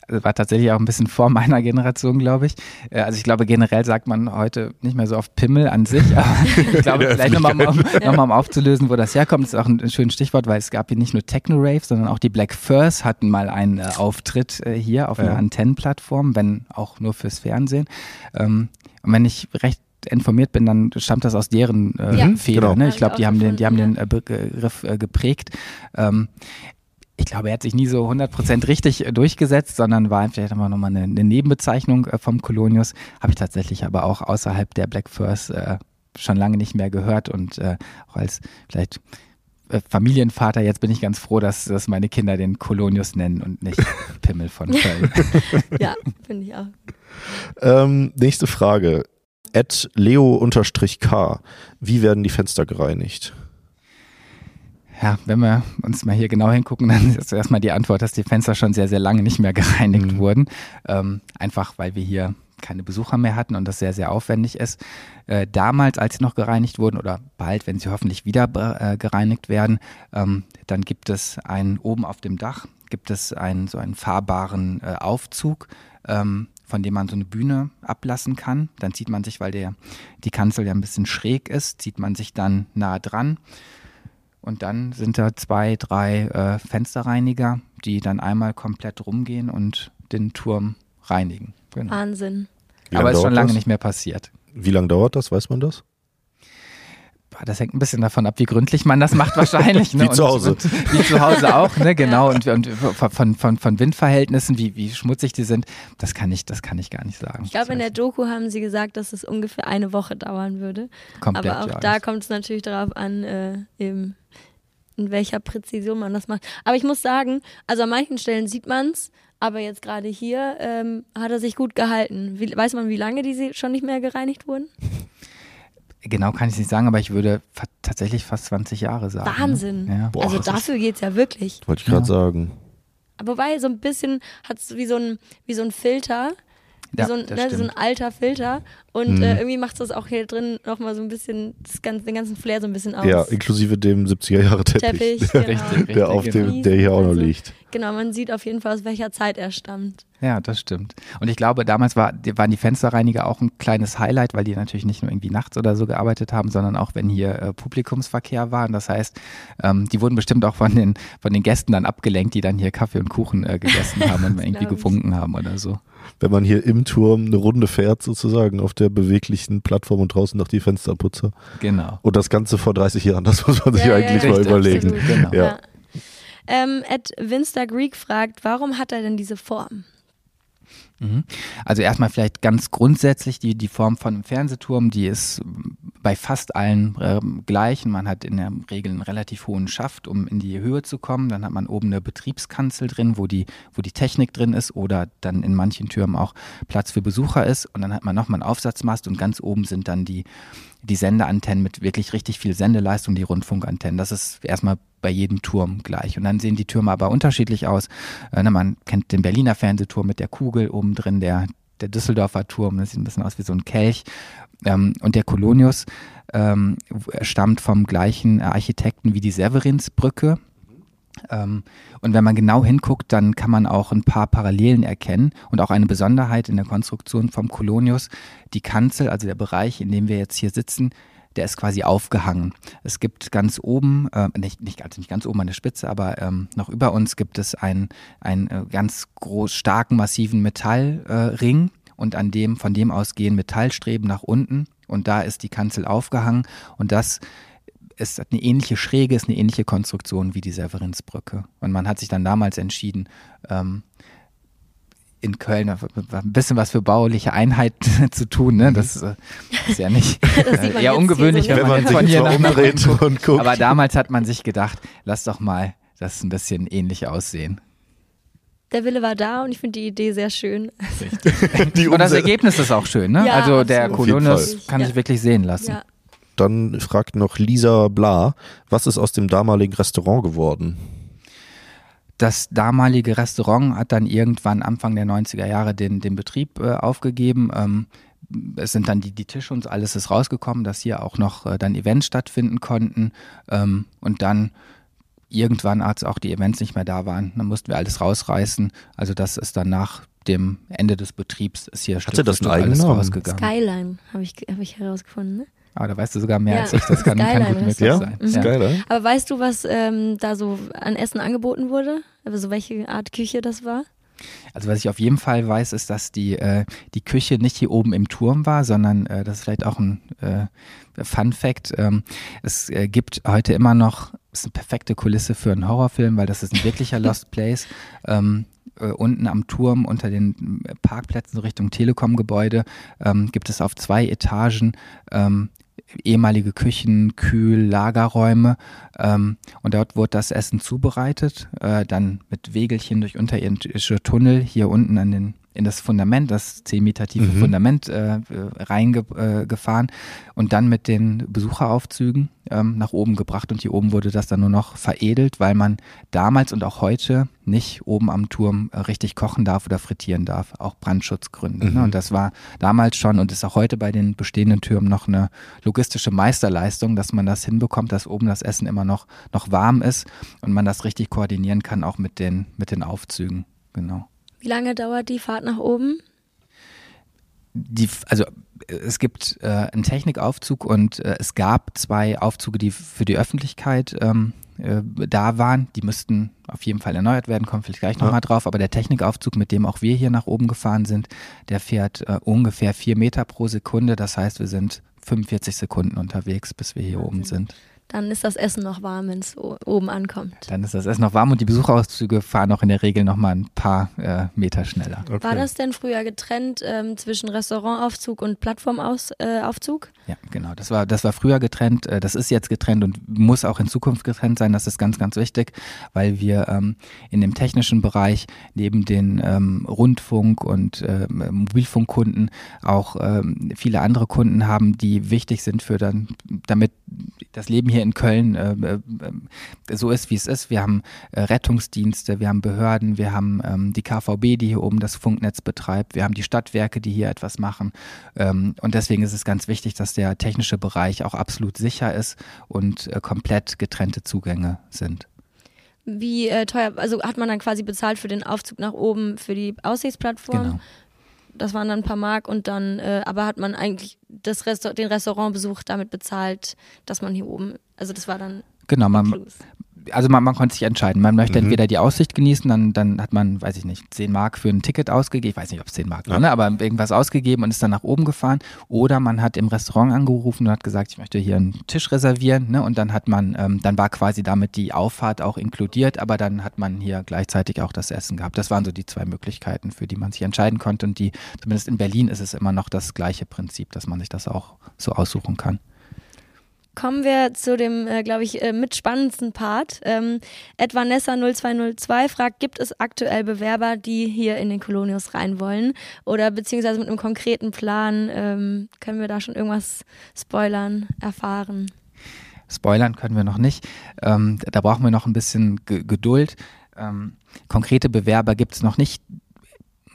Also war tatsächlich auch ein bisschen vor meiner Generation, glaube ich. Äh, Also ich glaube, generell sagt man heute nicht mehr so oft Pimmel an sich, [laughs] aber ich glaube, vielleicht nochmal um, noch mal, um aufzulösen, wo das herkommt, ist auch ein, ein schönes Stichwort, weil es gab hier nicht nur Techno-Rave, sondern auch die Black Furs hatten mal einen äh, Auftritt äh, hier auf einer Ja. Antennenplattform, wenn auch nur fürs Fernsehen. Ähm, und wenn ich recht informiert bin, dann stammt das aus deren äh, Ja. Feder. Genau. Ne? Ich glaube, die haben den, die haben den äh, Begriff äh, geprägt. Ähm, ich glaube, er hat sich nie so 100% richtig äh, durchgesetzt, sondern war vielleicht einfach nochmal eine, eine Nebenbezeichnung äh, vom Kolonius. Habe ich tatsächlich aber auch außerhalb der Black Furs äh, schon lange nicht mehr gehört und äh, auch als vielleicht äh, Familienvater, jetzt bin ich ganz froh, dass, dass meine Kinder den Kolonius nennen und nicht [laughs] Pimmel von Köln. [laughs] Ja, finde ich auch. Ähm, nächste Frage. At Leo-K. Wie werden die Fenster gereinigt? Ja, wenn wir uns mal hier genau hingucken, dann ist erstmal die Antwort, dass die Fenster schon sehr, sehr lange nicht mehr [laughs] gereinigt Mhm. wurden. Ähm, einfach weil wir hier keine Besucher mehr hatten und das sehr, sehr aufwendig ist. Äh, damals, als sie noch gereinigt wurden oder bald, wenn sie hoffentlich wieder äh, gereinigt werden, ähm, dann gibt es einen oben auf dem Dach, gibt es einen so einen fahrbaren äh, Aufzug, ähm, von dem man so eine Bühne ablassen kann. Dann zieht man sich, weil der, die Kanzel ja ein bisschen schräg ist, zieht man sich dann nah dran. Und dann sind da zwei, drei äh, Fensterreiniger, die dann einmal komplett rumgehen und den Turm reinigen. Genau. Wahnsinn. Wie Aber ist schon lange das? nicht mehr passiert. Wie lange dauert das? Weiß man das? Boah, Das hängt ein bisschen davon ab, wie gründlich man das macht wahrscheinlich. [laughs] Ne? Wie zu Hause. Und, [laughs] und, wie zu Hause auch, ne? genau. Und, und von, von, von Windverhältnissen, wie, wie schmutzig die sind, das kann ich, das kann ich gar nicht sagen. Ich glaube, in der Doku haben sie gesagt, dass es ungefähr eine Woche dauern würde. komplett, Aber auch ja, da kommt es natürlich darauf an, äh, eben in welcher Präzision man das macht. Aber ich muss sagen, also an manchen Stellen sieht man es, Aber jetzt gerade hier ähm, hat er sich gut gehalten. Wie, weiß man, wie lange die schon nicht mehr gereinigt wurden? Genau kann ich nicht sagen, aber ich würde fa tatsächlich fast 20 Jahre sagen. ne? Wahnsinn. Ja. Boah, also dafür geht's ja wirklich. Wollte ich gerade Ja. sagen. Aber wobei, so ein bisschen hat es wie so ein, wie so ein Filter. Wie Ja, so, ein, das ne, so ein alter Filter. Und Mhm. äh, irgendwie macht das auch hier drin nochmal so ein bisschen, das ganze, den ganzen Flair so ein bisschen aus. Ja, inklusive dem 70er-Jahre-Teppich. Teppich, [laughs] der, genau. Richtig, der, auf genau. dem, der hier auch noch Also- liegt. Genau, man sieht auf jeden Fall, aus welcher Zeit er stammt. Ja, das stimmt. Und ich glaube, damals war, die- waren die Fensterreiniger auch ein kleines Highlight, weil die natürlich nicht nur irgendwie nachts oder so gearbeitet haben, sondern auch wenn hier äh, Publikumsverkehr war. Und das heißt, ähm, die wurden bestimmt auch von den, von den Gästen dann abgelenkt, die dann hier Kaffee und Kuchen äh, gegessen [laughs] haben und irgendwie gewunken haben oder so. Wenn man hier im Turm eine Runde fährt, sozusagen, auf der beweglichen Plattform und draußen noch die Fensterputzer. Genau. Und das Ganze vor 30 Jahren, das muss man sich Ja, ja, eigentlich ja, mal richtig, überlegen. absolut, genau. Ja. Ähm, Ed Winster Greek fragt, warum hat er denn diese Form? Mhm. Also erstmal vielleicht ganz grundsätzlich die, die Form von einem Fernsehturm, die ist bei fast allen ähm, gleich. Man hat in der Regel einen relativ hohen Schaft, um in die Höhe zu kommen. Dann hat man oben eine Betriebskanzel drin, wo die, wo die Technik drin ist oder dann in manchen Türmen auch Platz für Besucher ist. Und dann hat man nochmal einen Aufsatzmast und ganz oben sind dann die, die Sendeantennen mit wirklich richtig viel Sendeleistung, die Rundfunkantennen. Das ist erstmal bei jedem Turm gleich. Und dann sehen die Türme aber unterschiedlich aus. Äh, ne, man kennt den Berliner Fernsehturm mit der Kugel oben drin, der, der Düsseldorfer Turm, das sieht ein bisschen aus wie so ein Kelch. Ähm, und der Kolonius ähm, stammt vom gleichen Architekten wie die Severinsbrücke. Ähm, und wenn man genau hinguckt, dann kann man auch ein paar Parallelen erkennen und auch eine Besonderheit in der Konstruktion vom Kolonius. Die Kanzel, also der Bereich, in dem wir jetzt hier sitzen, der ist quasi aufgehangen. Es gibt ganz oben, äh, nicht, nicht, also nicht ganz oben an der Spitze, aber ähm, noch über uns gibt es einen, einen äh, ganz groß, starken, massiven Metallring äh, und an dem, von dem aus gehen Metallstreben nach unten und da ist die Kanzel aufgehangen und das ist eine ähnliche Schräge, ist eine ähnliche Konstruktion wie die Severinsbrücke. Und man hat sich dann damals entschieden, ähm, in Köln ein bisschen was für bauliche Einheit [laughs] zu tun. Ne? Das äh, ist ja nicht [laughs] äh, [laughs] eher ungewöhnlich, hier so wenn man von hier nach umdreht und guckt. Aber damals hat man sich gedacht, lass doch mal das ein bisschen ähnlich aussehen. Der Wille war da und ich finde die Idee sehr schön. Und das Ergebnis ist auch schön. Ne? Ja, also der absolut. Fall. kann Ja. sich wirklich sehen lassen. Ja. Dann fragt noch Lisa Bla, was ist aus dem damaligen Restaurant geworden? Das damalige Restaurant hat dann irgendwann Anfang der 90er Jahre den, den Betrieb äh, aufgegeben. Ähm, es sind dann die, die Tische und alles ist rausgekommen, dass hier auch noch äh, dann Events stattfinden konnten. Ähm, und dann irgendwann, als auch die Events nicht mehr da waren, dann mussten wir alles rausreißen. Also das ist dann nach dem Ende des Betriebs ist hier Stück das für Stück alles rausgegangen. Skyline habe ich, hab ich herausgefunden. Ne? Ah, da weißt du sogar mehr Ja, als ich. Das [laughs] kann, kann Skyline gut heißt möglich das. sein. Mhm. Ist geil, oder? Aber weißt du, was ähm, da so an Essen angeboten wurde? Also welche Art Küche das war? Also was ich auf jeden Fall weiß, ist, dass die, äh, die Küche nicht hier oben im Turm war, sondern äh, das ist vielleicht auch ein äh, Fun Fact. Ähm, es äh, gibt heute immer noch, ist eine perfekte Kulisse für einen Horrorfilm, weil das ist ein wirklicher [laughs] Lost Place. Ähm, äh, unten am Turm unter den äh, Parkplätzen Richtung Telekom-Gebäude ähm, gibt es auf zwei Etagen ähm, ehemalige Küchen, Kühl, Lagerräume ähm, und dort wurde das Essen zubereitet, äh, dann mit Wegelchen durch unterirdische Tunnel hier unten an den in das Fundament, das 10 Meter tiefe Mhm. Fundament äh, reingefahren äh, und dann mit den Besucheraufzügen ähm, nach oben gebracht und hier oben wurde das dann nur noch veredelt, weil man damals und auch heute nicht oben am Turm äh, richtig kochen darf oder frittieren darf, auch Brandschutzgründe. Mhm. Ne? Und das war damals schon und ist auch heute bei den bestehenden Türmen noch eine logistische Meisterleistung, dass man das hinbekommt, dass oben das Essen immer noch, noch warm ist und man das richtig koordinieren kann, auch mit den, mit den Aufzügen. Genau. Wie lange dauert die Fahrt nach oben? die, also es gibt äh, einen Technikaufzug und äh, es gab zwei Aufzüge, die für die Öffentlichkeit ähm, äh, da waren. Die müssten auf jeden Fall erneuert werden, kommen vielleicht gleich nochmal drauf. Aber der Technikaufzug, mit dem auch wir hier nach oben gefahren sind, der fährt äh, ungefähr vier Meter pro Sekunde. Das heißt, wir sind 45 Sekunden unterwegs, bis wir hier oben sind. Dann ist das Essen noch warm, wenn es oben ankommt. Dann ist das Essen noch warm und die Besuchauszüge fahren auch in der Regel noch mal ein paar äh, Meter schneller. Okay. War das denn früher getrennt ähm, zwischen Restaurantaufzug und Plattformaufzug? Äh, ja, genau. Das war, das war früher getrennt. Äh, das ist jetzt getrennt und muss auch in Zukunft getrennt sein. Das ist ganz, ganz wichtig, weil wir ähm, in dem technischen Bereich neben den ähm, Rundfunk- und äh, Mobilfunkkunden auch ähm, viele andere Kunden haben, die wichtig sind für dann, damit das Leben hier in Köln äh, äh, so ist, wie es ist. Wir haben äh, Rettungsdienste, wir haben Behörden, wir haben ähm, die KVB, die hier oben das Funknetz betreibt, wir haben die Stadtwerke, die hier etwas machen. Ähm, und deswegen ist es ganz wichtig, dass der technische Bereich auch absolut sicher ist und äh, komplett getrennte Zugänge sind. Wie äh, teuer, also hat man dann quasi bezahlt für den Aufzug nach oben für die Aussichtsplattform? Genau das waren dann ein paar Mark und dann, äh, aber hat man eigentlich das Restaur den Restaurantbesuch damit bezahlt, dass man hier oben, also das war dann. Genau, man, also man, man konnte sich entscheiden. Man möchte mhm. entweder die Aussicht genießen, dann, dann hat man, weiß ich nicht, 10 Mark für ein Ticket ausgegeben. Ich weiß nicht, ob es 10 Mark war, ja. ne? aber irgendwas ausgegeben und ist dann nach oben gefahren. Oder man hat im Restaurant angerufen und hat gesagt, ich möchte hier einen Tisch reservieren. Ne? Und dann hat man, ähm, dann war quasi damit die Auffahrt auch inkludiert, aber dann hat man hier gleichzeitig auch das Essen gehabt. Das waren so die zwei Möglichkeiten, für die man sich entscheiden konnte. Und die, zumindest in Berlin ist es immer noch das gleiche Prinzip, dass man sich das auch so aussuchen kann. Kommen wir zu dem, äh, glaube ich, äh, mitspannendsten Part. Ähm, Ed Vanessa 0202 fragt, gibt es aktuell Bewerber, die hier in den Kolonius rein wollen? Oder beziehungsweise mit einem konkreten Plan, ähm, können wir da schon irgendwas spoilern, erfahren? Spoilern können wir noch nicht. Ähm, da brauchen wir noch ein bisschen G Geduld. Ähm, konkrete Bewerber gibt es noch nicht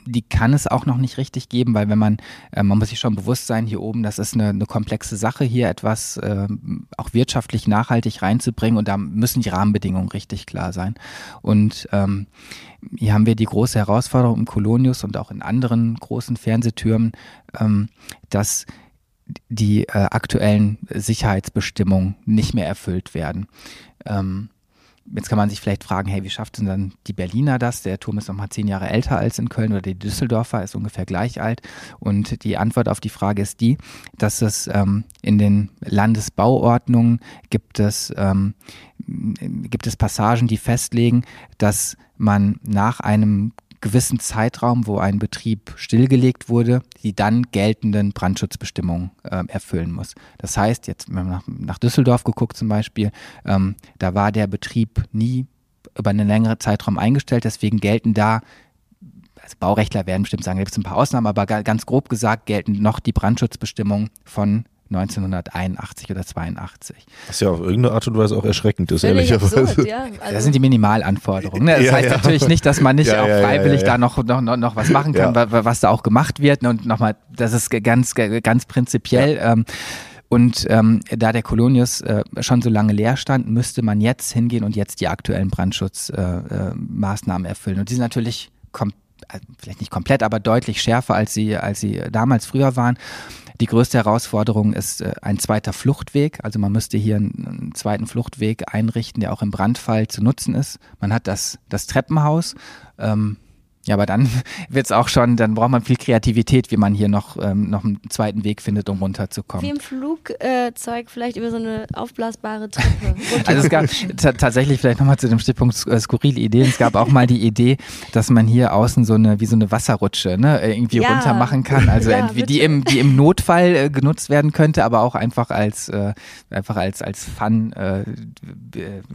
die kann es auch noch nicht richtig geben, weil wenn man, äh, man muss sich schon bewusst sein, hier oben, das ist eine, eine komplexe Sache, hier etwas äh, auch wirtschaftlich nachhaltig reinzubringen und da müssen die Rahmenbedingungen richtig klar sein. Und ähm, hier haben wir die große Herausforderung im Kolonius und auch in anderen großen Fernsehtürmen, ähm, dass die äh, aktuellen Sicherheitsbestimmungen nicht mehr erfüllt werden. Ähm, Jetzt kann man sich vielleicht fragen, hey, wie schafft denn dann die Berliner das? Der Turm ist noch mal zehn Jahre älter als in Köln oder die Düsseldorfer ist ungefähr gleich alt. Und die Antwort auf die Frage ist die, dass es ähm, in den Landesbauordnungen gibt es, ähm, gibt es Passagen, die festlegen, dass man nach einem gewissen Zeitraum, wo ein Betrieb stillgelegt wurde, die dann geltenden Brandschutzbestimmungen äh, erfüllen muss. Das heißt, jetzt, wenn man nach, nach Düsseldorf geguckt zum Beispiel, ähm, da war der Betrieb nie über einen längeren Zeitraum eingestellt, deswegen gelten da also Baurechtler werden bestimmt sagen, gibt es ein paar Ausnahmen, aber ganz grob gesagt gelten noch die Brandschutzbestimmungen von 1981 oder 82. Was ja auf irgendeine Art und Weise auch erschreckend ist, ehrlicherweise. Absurd, ja. Also das sind die Minimalanforderungen. Ne? [laughs] Das ja, heißt ja. natürlich nicht, dass man nicht ja, auch freiwillig da noch, noch, noch, noch was machen kann, was da auch gemacht wird. Und nochmal, das ist ganz, ganz prinzipiell. Ähm, und ähm, da der äh, schon so lange leer stand, müsste man jetzt hingehen und jetzt die aktuellen Brandschutzmaßnahmen äh, äh, erfüllen. Und die sind natürlich kom äh, vielleicht nicht komplett, aber deutlich schärfer, als sie, als sie damals früher waren. Die größte Herausforderung ist äh, ein zweiter Fluchtweg. Also man müsste hier einen, zweiten Fluchtweg einrichten, der auch im Brandfall zu nutzen ist. Man hat das, das Treppenhaus. Ähm, ja, aber dann [laughs] wird es auch schon, dann braucht man viel Kreativität, wie man hier noch, ähm, noch einen zweiten Weg findet, um runterzukommen. Wie im Flugzeug äh, vielleicht über so eine aufblasbare Treppe. [laughs] also es gab tatsächlich vielleicht nochmal zu dem Stichpunkt äh, skurrile Ideen. Es gab auch mal die Idee, dass man hier außen so eine, wie so eine Wasserrutsche, ne, irgendwie ja. runter machen kann. Also [laughs] ja, die im, die im Notfall äh, genutzt werden könnte, aber auch einfach als, äh, einfach als, als Fun äh,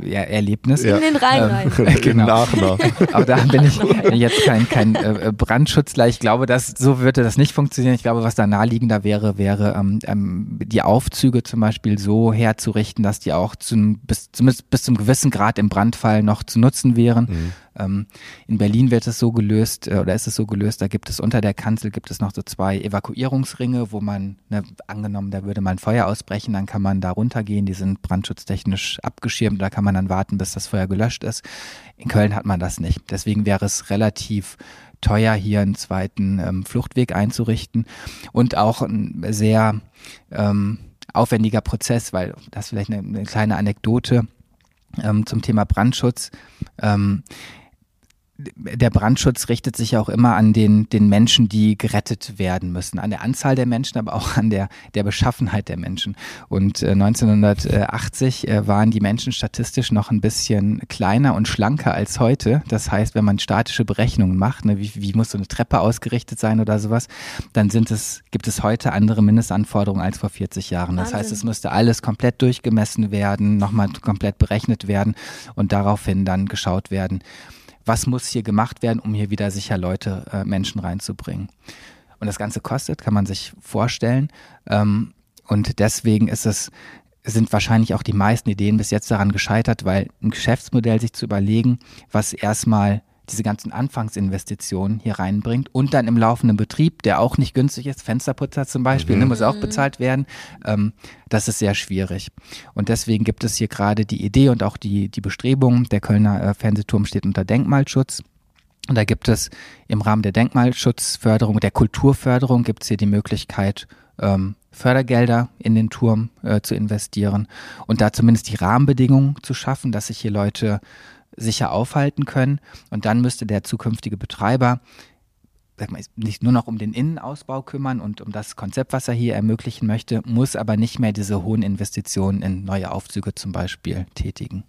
ja, Erlebnis. In den Rhein rein. Ähm, genau. Nach, nach. Aber da bin ich jetzt kein kein, kein äh, Brandschutzler. Ich glaube, dass so würde das nicht funktionieren. Ich glaube, was da naheliegender wäre, wäre ähm, ähm, die Aufzüge zum Beispiel so herzurichten, dass die auch zum, bis, zumindest bis zum gewissen Grad im Brandfall noch zu nutzen wären. Mhm. Ähm, in Berlin wird es so gelöst äh, oder ist es so gelöst, da gibt es unter der Kanzel gibt es noch so zwei Evakuierungsringe, wo man, ne, angenommen, da würde mal ein Feuer ausbrechen, dann kann man da runtergehen, die sind brandschutztechnisch abgeschirmt, da kann man dann warten, bis das Feuer gelöscht ist. In Köln hat man das nicht. Deswegen wäre es relativ teuer, hier einen zweiten ähm, Fluchtweg einzurichten und auch ein sehr ähm, aufwendiger Prozess, weil das vielleicht eine, eine kleine Anekdote ähm, zum Thema Brandschutz. Ähm, der Brandschutz richtet sich auch immer an den, den Menschen, die gerettet werden müssen. An der Anzahl der Menschen, aber auch an der, der Beschaffenheit der Menschen. Und äh, 1980 äh, waren die Menschen statistisch noch ein bisschen kleiner und schlanker als heute. Das heißt, wenn man statische Berechnungen macht, ne, wie, wie muss so eine Treppe ausgerichtet sein oder sowas, dann sind es, gibt es heute andere Mindestanforderungen als vor 40 Jahren. Das Wahnsinn. heißt, es müsste alles komplett durchgemessen werden, nochmal komplett berechnet werden und daraufhin dann geschaut werden, was muss hier gemacht werden, um hier wieder sicher Leute, äh, Menschen reinzubringen. Und das Ganze kostet, kann man sich vorstellen. Ähm, und deswegen ist es, sind wahrscheinlich auch die meisten Ideen bis jetzt daran gescheitert, weil ein Geschäftsmodell sich zu überlegen, was erstmal diese ganzen Anfangsinvestitionen hier reinbringt und dann im laufenden Betrieb, der auch nicht günstig ist, Fensterputzer zum Beispiel, ne, mhm. ne, muss auch bezahlt werden, ähm, das ist sehr schwierig. Und deswegen gibt es hier gerade die Idee und auch die, die Bestrebung, der Kölner äh, Fernsehturm steht unter Denkmalschutz. Und da gibt es im Rahmen der Denkmalschutzförderung, der Kulturförderung, gibt es hier die Möglichkeit, ähm, Fördergelder in den Turm äh, zu investieren und da zumindest die Rahmenbedingungen zu schaffen, dass sich hier Leute sicher aufhalten können. Und dann müsste der zukünftige Betreiber nicht nur noch um den Innenausbau kümmern und um das Konzept, was er hier ermöglichen möchte, muss aber nicht mehr diese hohen Investitionen in neue Aufzüge zum Beispiel tätigen.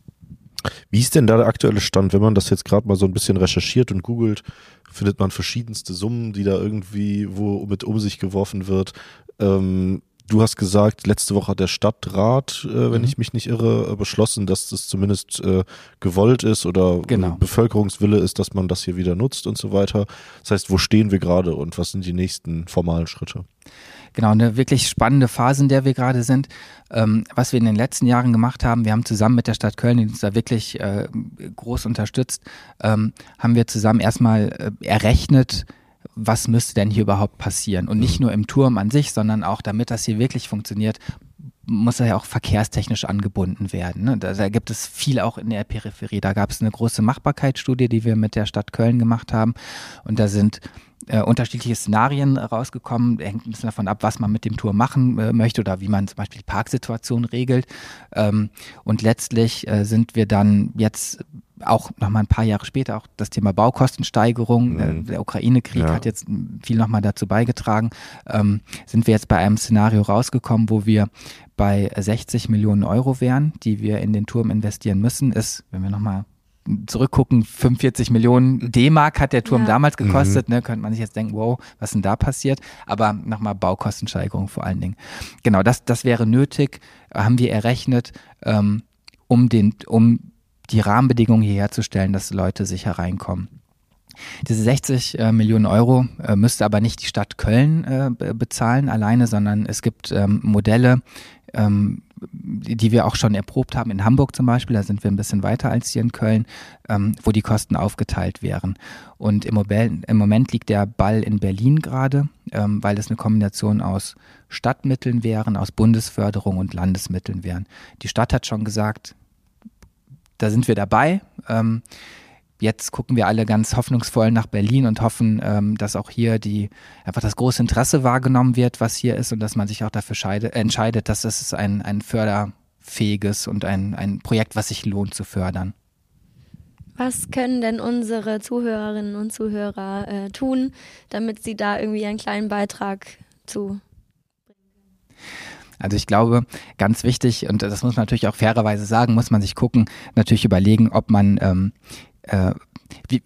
Wie ist denn da der aktuelle Stand? Wenn man das jetzt gerade mal so ein bisschen recherchiert und googelt, findet man verschiedenste Summen, die da irgendwie wo mit um sich geworfen wird. Ähm, Du hast gesagt, letzte Woche hat der Stadtrat, äh, wenn mhm. ich mich nicht irre, äh, beschlossen, dass das zumindest äh, gewollt ist oder genau. Bevölkerungswille ist, dass man das hier wieder nutzt und so weiter. Das heißt, wo stehen wir gerade und was sind die nächsten formalen Schritte? Genau, eine wirklich spannende Phase, in der wir gerade sind. Ähm, was wir in den letzten Jahren gemacht haben, wir haben zusammen mit der Stadt Köln, die uns da wirklich äh, groß unterstützt, ähm, haben wir zusammen erstmal äh, errechnet, was müsste denn hier überhaupt passieren? Und nicht mhm. nur im Turm an sich, sondern auch, damit das hier wirklich funktioniert, muss er ja auch verkehrstechnisch angebunden werden. Ne? Da, da, gibt es viel auch in der Peripherie. Da gab es eine große Machbarkeitsstudie, die wir mit der Stadt Köln gemacht haben. Und da sind äh, unterschiedliche Szenarien rausgekommen. Hängt ein bisschen davon ab, was man mit dem Tour machen äh, möchte oder wie man zum Beispiel die Parksituation regelt. Ähm, und letztlich äh, sind wir dann jetzt auch nochmal ein paar Jahre später auch das Thema Baukostensteigerung, äh, mhm. der Ukraine-Krieg ja. hat jetzt viel nochmal dazu beigetragen, ähm, sind wir jetzt bei einem Szenario rausgekommen, wo wir bei 60 Millionen Euro wären, die wir in den Turm investieren müssen, ist, wenn wir nochmal zurückgucken, 45 Millionen D-Mark hat der Turm ja. damals gekostet, mhm. ne, könnte man sich jetzt denken, wow, was denn da passiert? Aber nochmal Baukostensteigerung vor allen Dingen. Genau, das, das wäre nötig, haben wir errechnet, ähm, um den, um die Rahmenbedingungen hier herzustellen, dass Leute sicher reinkommen. Diese 60 äh, Millionen Euro äh, müsste aber nicht die Stadt Köln äh, bezahlen alleine, sondern es gibt ähm, Modelle, ähm, die wir auch schon erprobt haben in Hamburg zum Beispiel, da sind wir ein bisschen weiter als hier in Köln, ähm, wo die Kosten aufgeteilt wären. Und im, Moment, im Moment liegt der Ball in Berlin gerade, ähm, weil es eine Kombination aus Stadtmitteln wären, aus Bundesförderung und Landesmitteln wären. Die Stadt hat schon gesagt, da sind wir dabei. Ähm, jetzt gucken wir alle ganz hoffnungsvoll nach Berlin und hoffen, ähm, dass auch hier die einfach das große Interesse wahrgenommen wird, was hier ist und dass man sich auch dafür scheide, entscheidet, dass es ein, ein förderfähiges und ein, ein Projekt, was sich lohnt zu fördern. Was können denn unsere Zuhörerinnen und Zuhörer äh, tun, damit sie da irgendwie einen kleinen Beitrag zu also ich glaube, ganz wichtig, und das muss man natürlich auch fairerweise sagen, muss man sich gucken, natürlich überlegen, ob man, ähm, äh, wie,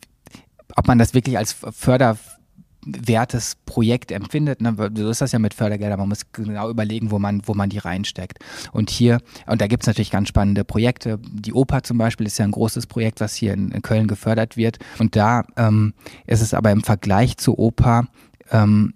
ob man das wirklich als förderwertes Projekt empfindet. Ne? So ist das ja mit Fördergeldern. Man muss genau überlegen, wo man, wo man die reinsteckt. Und hier, und da gibt es natürlich ganz spannende Projekte. Die Oper zum Beispiel ist ja ein großes Projekt, was hier in, in Köln gefördert wird. Und da ähm, ist es aber im Vergleich zur Oper, ähm,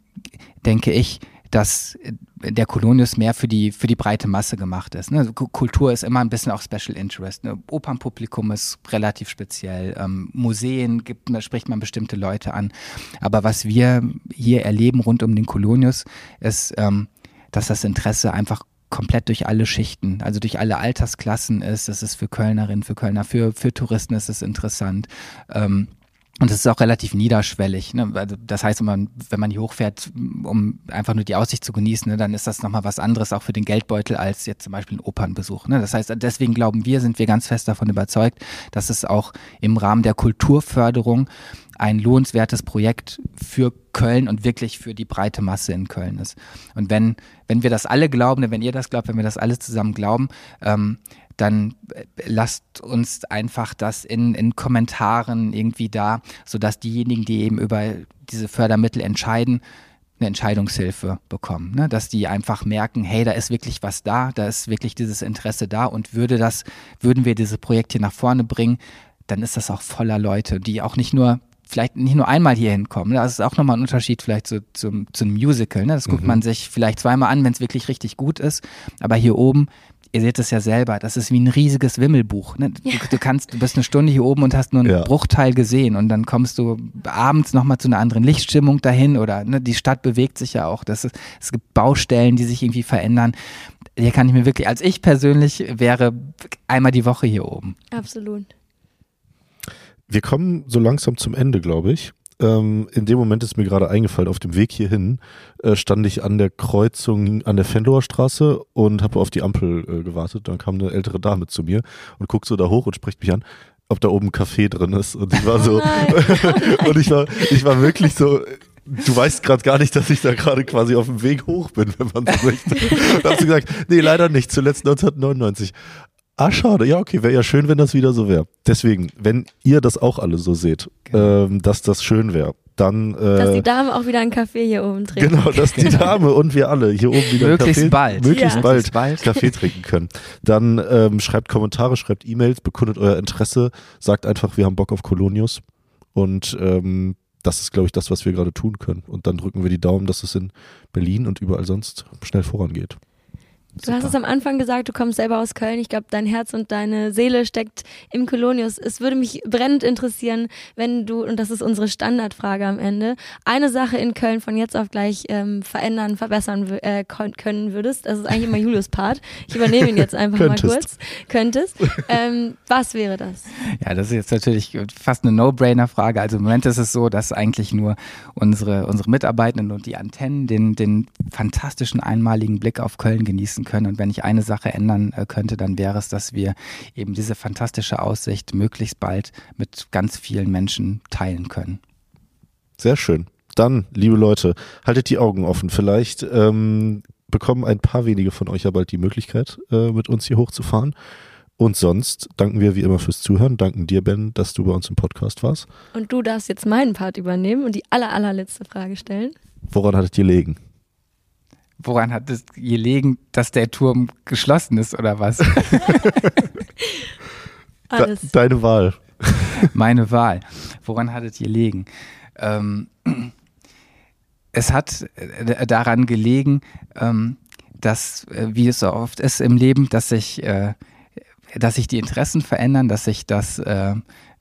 denke ich, dass der Kolonius mehr für die, für die breite Masse gemacht ist. Ne? Kultur ist immer ein bisschen auch Special Interest. Ne? Opernpublikum ist relativ speziell. Ähm, Museen gibt, da spricht man bestimmte Leute an. Aber was wir hier erleben rund um den Kolonius ist, ähm, dass das Interesse einfach komplett durch alle Schichten, also durch alle Altersklassen ist. Es ist für Kölnerinnen, für Kölner, für, für Touristen ist es interessant. Ähm, Und es ist auch relativ niederschwellig. Ne? Das heißt, wenn man, wenn man hier hochfährt, um einfach nur die Aussicht zu genießen, ne, dann ist das nochmal was anderes auch für den Geldbeutel als jetzt zum Beispiel ein Opernbesuch. Ne? Das heißt, deswegen glauben wir, sind wir ganz fest davon überzeugt, dass es auch im Rahmen der Kulturförderung ein lohnenswertes Projekt für Köln und wirklich für die breite Masse in Köln ist. Und wenn, wenn wir das alle glauben, wenn ihr das glaubt, wenn wir das alle zusammen glauben, ähm, dann äh, lasst uns einfach das in, in Kommentaren irgendwie da, sodass diejenigen, die eben über diese Fördermittel entscheiden, eine Entscheidungshilfe bekommen, ne? dass die einfach merken, hey, da ist wirklich was da, da ist wirklich dieses Interesse da und würde das, würden wir diese Projekte nach vorne bringen, dann ist das auch voller Leute, die auch nicht nur vielleicht nicht nur einmal hier hinkommen. Das ist auch nochmal ein Unterschied vielleicht zu, zum, zum Musical. Ne? Das guckt mhm. man sich vielleicht zweimal an, wenn es wirklich richtig gut ist. Aber hier oben ihr seht es ja selber, das ist wie ein riesiges Wimmelbuch. Ne? Du, du, kannst, du bist eine Stunde hier oben und hast nur einen ja. Bruchteil gesehen und dann kommst du abends nochmal zu einer anderen Lichtstimmung dahin oder ne, die Stadt bewegt sich ja auch. Das ist, es gibt Baustellen, die sich irgendwie verändern. Hier kann ich mir wirklich, als ich persönlich wäre, einmal die Woche hier oben. Absolut. Wir kommen so langsam zum Ende, glaube ich ähm, in dem Moment ist mir gerade eingefallen, auf dem Weg hierhin äh, stand ich an der Kreuzung an der Fenloher Straße und habe auf die Ampel äh, gewartet. Dann kam eine ältere Dame zu mir und guckt so da hoch und spricht mich an ob da oben ein Café drin ist. Und ich war so, oh [laughs] und ich war, ich war wirklich so, du weißt gerade gar nicht, dass ich da gerade quasi auf dem Weg hoch bin, wenn man so möchte. Hast du gesagt, nee, leider nicht, zuletzt 1999. Ah, schade. Ja, okay, wäre ja schön, wenn das wieder so wäre. Deswegen, wenn ihr das auch alle so seht, genau. ähm, dass das schön wäre, dann. Äh, dass die Dame auch wieder einen Kaffee hier oben trinkt. Genau, dass die [laughs] Dame und wir alle hier oben wieder möglichst Kaffee, bald. möglichst ja. bald, bald Kaffee trinken können. Dann ähm, schreibt Kommentare, schreibt E-Mails, bekundet euer Interesse, sagt einfach, wir haben Bock auf Kolonius. Und ähm, das ist, glaube ich, das, was wir gerade tun können. Und dann drücken wir die Daumen, dass es in Berlin und überall sonst schnell vorangeht. Du hast es am Anfang gesagt, du kommst selber aus Köln. Ich glaube, dein Herz und deine Seele steckt im Kolonius. Es würde mich brennend interessieren, wenn du, und das ist unsere Standardfrage am Ende, eine Sache in Köln von jetzt auf gleich ähm, verändern, verbessern äh, können würdest. Das ist eigentlich immer Julius Part. Ich übernehme ihn jetzt einfach mal kurz. Könntest. Ähm, was wäre das? Ja, das ist jetzt natürlich fast eine No-Brainer-Frage. Also im Moment ist es so, dass eigentlich nur unsere, unsere Mitarbeitenden und die Antennen den, den fantastischen einmaligen Blick auf Köln genießen nutzen können. Und wenn ich eine Sache ändern äh, könnte, dann wäre es, dass wir eben diese fantastische Aussicht möglichst bald mit ganz vielen Menschen teilen können. Sehr schön. Dann, liebe Leute, haltet die Augen offen. Vielleicht ähm, bekommen ein paar wenige von euch ja bald die Möglichkeit, äh, mit uns hier hochzufahren. Und sonst danken wir wie immer fürs Zuhören. Danken dir, Ben, dass du bei uns im Podcast warst. Und du darfst jetzt meinen Part übernehmen und die aller, allerletzte Frage stellen. Woran hattet ihr legen? Woran hat es gelegen, dass der Turm geschlossen ist oder was? [laughs] [laughs] De deine Wahl. [laughs] Meine Wahl. Woran hat es gelegen? Ähm, es hat äh, daran gelegen, ähm, dass, äh, wie es so oft ist im Leben, dass sich, äh, dass sich die Interessen verändern, dass sich das äh,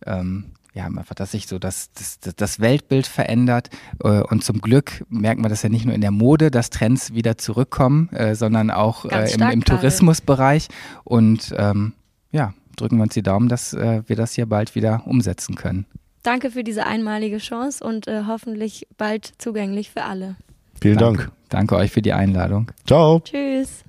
ähm, ja, einfach, dass sich so das, das, das Weltbild verändert. Äh, und zum Glück merken wir das ja nicht nur in der Mode, dass Trends wieder zurückkommen, äh, sondern auch äh, im, im Tourismusbereich. Und ähm, ja, drücken wir uns die Daumen, dass äh, wir das hier bald wieder umsetzen können. Danke für diese einmalige Chance und äh, hoffentlich bald zugänglich für alle. Vielen Danke. Dank. Danke euch für die Einladung. Ciao. Tschüss.